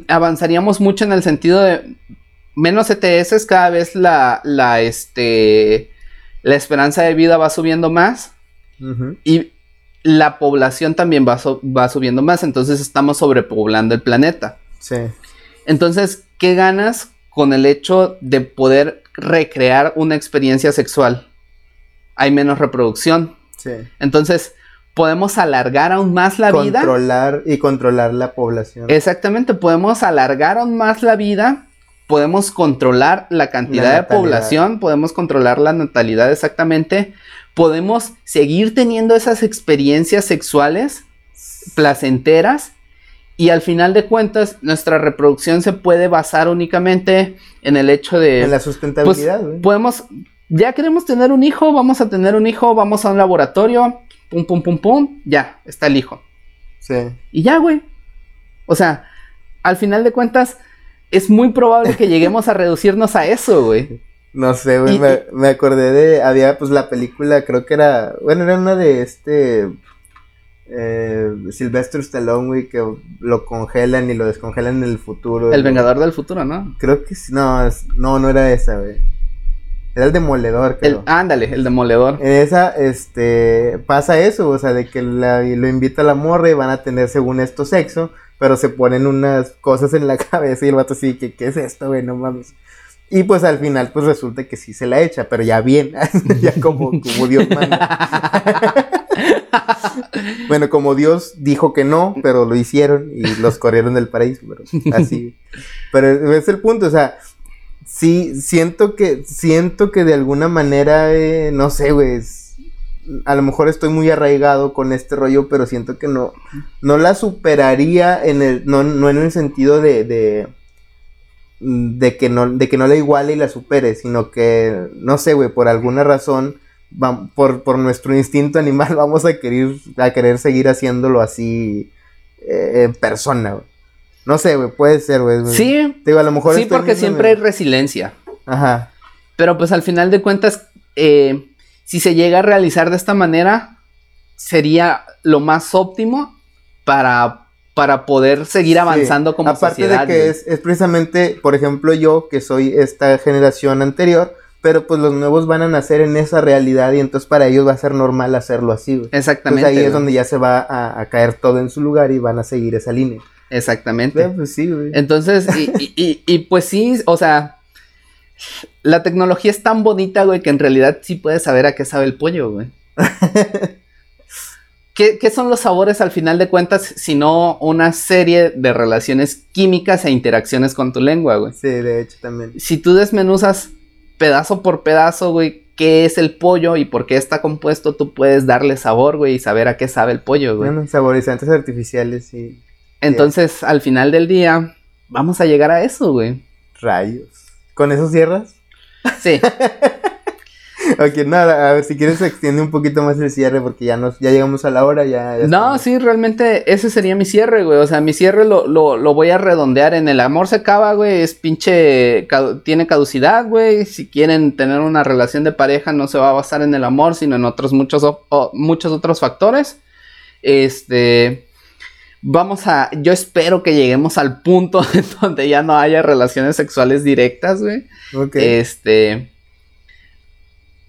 Speaker 2: Avanzaríamos mucho en el sentido de menos ETS, cada vez la, la, este, la esperanza de vida va subiendo más. Y la población también va, so- va subiendo más. Entonces estamos sobrepoblando el planeta.
Speaker 1: Sí.
Speaker 2: Entonces, ¿qué ganas con el hecho de poder recrear una experiencia sexual? Hay menos reproducción.
Speaker 1: Sí.
Speaker 2: Entonces, podemos alargar aún más la vida.
Speaker 1: controlar y controlar la población.
Speaker 2: Exactamente, podemos alargar aún más la vida. Podemos controlar la cantidad
Speaker 1: La
Speaker 2: de población, podemos controlar la natalidad exactamente. Podemos seguir teniendo esas experiencias sexuales placenteras y al final de cuentas nuestra reproducción se puede basar únicamente en el hecho de
Speaker 1: en la
Speaker 2: pues,
Speaker 1: sustentabilidad, güey.
Speaker 2: podemos ya queremos tener un hijo, vamos a tener un hijo, vamos a un laboratorio, pum pum pum pum, ya está el hijo.
Speaker 1: sí.
Speaker 2: Y ya, güey. O sea, al final de cuentas es muy probable que lleguemos a reducirnos a eso, güey.
Speaker 1: No sé, güey. Me, me acordé de. Había pues la película, creo que era. Bueno, era una de este. Eh, Sylvester Stallone, güey, que lo congelan y lo descongelan en el futuro.
Speaker 2: El
Speaker 1: güey.
Speaker 2: Vengador del futuro, ¿no?
Speaker 1: Creo que sí. No, no, no era esa, güey. Era el demoledor,
Speaker 2: El,
Speaker 1: creo.
Speaker 2: ándale, el demoledor.
Speaker 1: En esa, este, pasa eso, o sea, de que la- lo invita a la morra y van a tener según esto sexo, pero se ponen unas cosas en la cabeza y el vato así, que, ¿qué es esto, güey? No mames. Y pues al final, pues resulta que sí se la echa, pero ya bien, ya como, como Dios manda. bueno, como Dios dijo que no, pero lo hicieron y los corrieron del paraíso, pero así. Pero es el punto, o sea, sí, siento que, siento que de alguna manera, eh, no sé, güey, a lo mejor estoy muy arraigado con este rollo, pero siento que no, no la superaría en el, no, no en el sentido de, de, de que no, de que no la iguale y la supere, sino que, no sé, güey, por alguna razón, por, por nuestro instinto animal, vamos a querer, a querer seguir haciéndolo así eh, en persona, güey. No sé, güey, puede ser, güey.
Speaker 2: Sí,
Speaker 1: Te digo, a lo mejor
Speaker 2: sí, porque siempre hay resiliencia.
Speaker 1: Ajá.
Speaker 2: Pero pues al final de cuentas, eh, si se llega a realizar de esta manera, sería lo más óptimo para, para poder seguir
Speaker 1: Sí.
Speaker 2: avanzando como
Speaker 1: Aparte
Speaker 2: sociedad.
Speaker 1: de que es, es precisamente, por ejemplo, yo que soy esta generación anterior, pero pues los nuevos van a nacer en esa realidad y entonces para ellos va a ser normal hacerlo así, güey.
Speaker 2: Exactamente.
Speaker 1: Entonces ahí es donde ya se va a, a caer todo en su lugar y van a seguir esa línea.
Speaker 2: Exactamente.
Speaker 1: Pero, pues sí, güey.
Speaker 2: Entonces, y, y, y, y, pues sí, o sea, la tecnología es tan bonita, güey, que en realidad sí puedes saber a qué sabe el pollo, güey. ¿Qué, ¿Qué, son los sabores al final de cuentas, sino una serie de relaciones químicas e interacciones con tu lengua, güey?
Speaker 1: Sí, de hecho también.
Speaker 2: Si tú desmenuzas pedazo por pedazo, güey, qué es el pollo y por qué está compuesto, tú puedes darle sabor, güey, y saber a qué sabe el pollo, güey.
Speaker 1: Bueno, saborizantes artificiales y...
Speaker 2: Entonces, al final del día, vamos a llegar a eso, güey.
Speaker 1: Rayos. ¿Con eso cierras?
Speaker 2: Sí.
Speaker 1: ok, nada, a ver, si quieres extiende un poquito más el cierre porque ya nos, ya llegamos a la hora, ya... ya
Speaker 2: no,
Speaker 1: estamos.
Speaker 2: sí, realmente ese sería mi cierre, güey. O sea, mi cierre lo, lo, lo voy a redondear en el amor se acaba, güey. Es pinche, cadu tiene caducidad, güey. Si quieren tener una relación de pareja, no se va a basar en el amor, sino en otros muchos, muchos otros factores. Este... Vamos a, yo espero que lleguemos al punto donde ya no haya relaciones sexuales directas, güey.
Speaker 1: Ok.
Speaker 2: Este,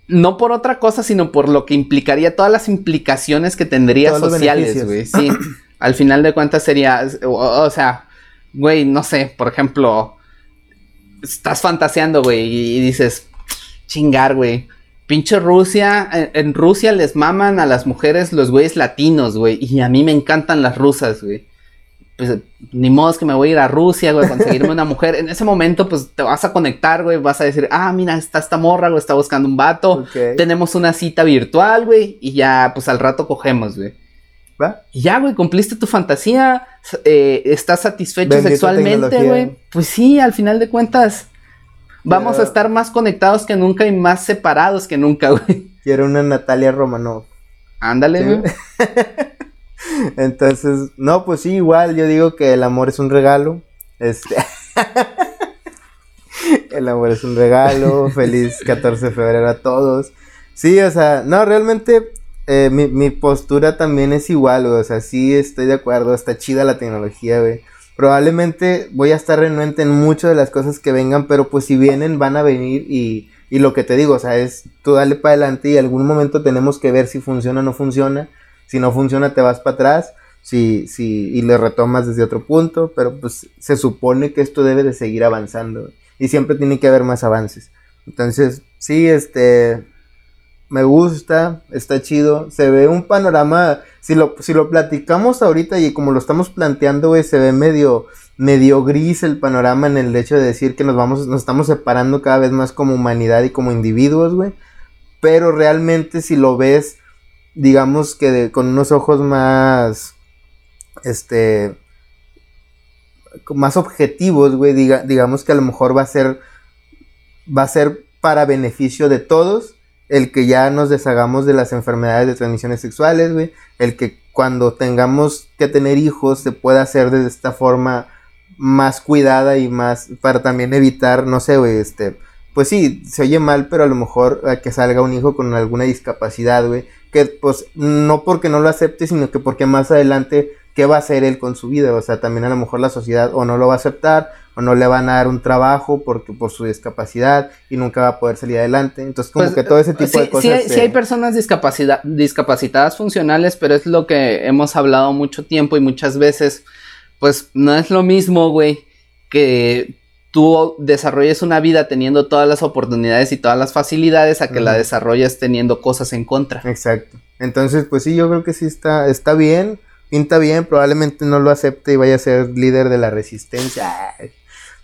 Speaker 2: no por otra cosa, sino por lo que implicaría todas las implicaciones que tendría
Speaker 1: Todos
Speaker 2: sociales, güey. Sí, al final de cuentas sería, o, o sea, güey, no sé, por ejemplo, estás fantaseando, güey, y, y dices, chingar, güey. Pinche Rusia, en, en, Rusia les maman a las mujeres los güeyes latinos, güey, y a mí me encantan las rusas, güey. Pues ni modo es que me voy a ir a Rusia, güey, a conseguirme una mujer. En ese momento, pues te vas a conectar, güey, vas a decir, ah, mira, está esta morra, güey, está buscando un vato.
Speaker 1: Okay.
Speaker 2: Tenemos una cita virtual, güey, y ya, pues al rato cogemos, güey.
Speaker 1: ¿Va?
Speaker 2: Y ya, güey, cumpliste tu fantasía, eh, estás satisfecho sexualmente, güey. Pues sí, al final de cuentas, vamos a estar más conectados que nunca y más separados que nunca, güey.
Speaker 1: Quiero una Natalia Romanov.
Speaker 2: Ándale, güey.
Speaker 1: ¿Sí? Entonces, no, pues sí, igual yo digo que el amor es un regalo. Este. el amor es un regalo. Feliz 14 de febrero a todos. Sí, o sea, no, realmente eh, mi, mi, postura también es igual, güey. O sea, sí estoy de acuerdo. Está chida la tecnología, güey. Probablemente voy a estar renuente en muchas de las cosas que vengan, pero pues si vienen, van a venir y, y lo que te digo, o sea, es tú dale para adelante y algún momento tenemos que ver si funciona o no funciona. Si no funciona, te vas para atrás. Si, si, y le retomas desde otro punto. Pero pues se supone que esto debe de seguir avanzando. Y siempre tiene que haber más avances. Entonces, sí, este. Me gusta, está chido. Se ve un panorama. Si lo, si lo platicamos ahorita y como lo estamos planteando, güey, se ve medio, medio gris el panorama en el hecho de decir que nos vamos, nos estamos separando cada vez más como humanidad y como individuos, güey. Pero realmente si lo ves digamos que con unos ojos más, este, más objetivos, güey, diga, digamos que a lo mejor va a ser, va a ser para beneficio de todos el que ya nos deshagamos de las enfermedades de transmisiones sexuales, güey, el que cuando tengamos que tener hijos se pueda hacer de esta forma más cuidada y más, para también evitar, no sé, güey, este, pues sí, se oye mal, pero a lo mejor que salga un hijo con alguna discapacidad, güey, que pues no porque no lo acepte, sino que porque más adelante, ¿qué va a hacer él con su vida? O sea, también a lo mejor la sociedad o no lo va a aceptar, o no le van a dar un trabajo porque por su discapacidad y nunca va a poder salir adelante. Entonces, como
Speaker 2: pues,
Speaker 1: que todo ese tipo
Speaker 2: sí,
Speaker 1: de cosas.
Speaker 2: Sí hay, se... sí hay personas discapacita discapacitadas funcionales, pero es lo que hemos hablado mucho tiempo y muchas veces, pues no es lo mismo, güey, que tú desarrolles una vida teniendo todas las oportunidades y todas las facilidades a que uh -huh. la desarrolles teniendo cosas en contra.
Speaker 1: Exacto. Entonces, pues sí, yo creo que sí está, está bien, pinta bien, probablemente no lo acepte y vaya a ser líder de la resistencia.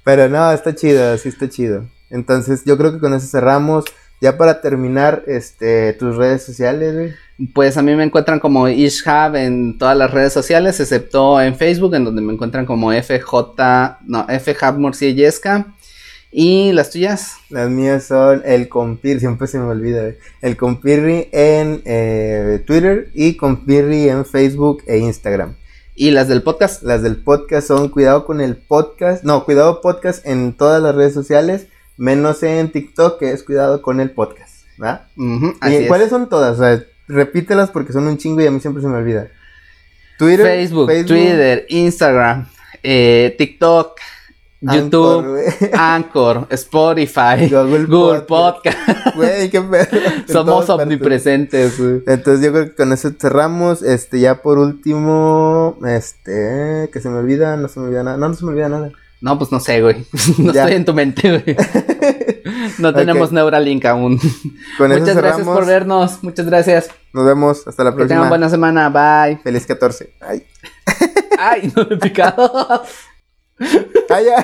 Speaker 1: Pero no, está chido, sí está chido. Entonces, yo creo que con eso cerramos. Ya para terminar, este, tus redes sociales, güey.
Speaker 2: Pues a mí me encuentran como Ishab en todas las redes sociales, excepto en Facebook, en donde me encuentran como FJ, no, FJab Morciellesca. ¿Y las tuyas?
Speaker 1: Las mías son el Compirri, siempre se me olvida, güey. El Compirri en eh, Twitter y Compirri en Facebook e Instagram.
Speaker 2: ¿Y las del podcast?
Speaker 1: Las del podcast son Cuidado con el podcast, no, Cuidado Podcast en todas las redes sociales, menos en TikTok, que es Cuidado con el podcast, ¿verdad?
Speaker 2: Uh -huh,
Speaker 1: ¿Y cuáles son todas? O sea, repítelas porque son un chingo y a mí siempre se me olvida.
Speaker 2: Twitter, Facebook, Facebook. Twitter, Instagram, eh, TikTok, YouTube,
Speaker 1: Anchor,
Speaker 2: Spotify,
Speaker 1: Google
Speaker 2: Google,
Speaker 1: Podcast.
Speaker 2: Podcast.
Speaker 1: Qué pedo.
Speaker 2: Somos omnipresentes, güey.
Speaker 1: Entonces yo creo que con eso cerramos. Este, ya por último, este, que se me olvida, no se me olvida nada. No, no se me olvida nada.
Speaker 2: No, pues no sé, güey. No
Speaker 1: Ya.
Speaker 2: estoy en tu mente, güey. No tenemos. Neuralink aún.
Speaker 1: Con eso
Speaker 2: Muchas gracias por vernos. Muchas gracias.
Speaker 1: Nos vemos. Hasta la
Speaker 2: Que tengan
Speaker 1: próxima.
Speaker 2: buena semana. Bye.
Speaker 1: Feliz 14. Ay.
Speaker 2: Ay, no me he picado.
Speaker 1: Ay, ya.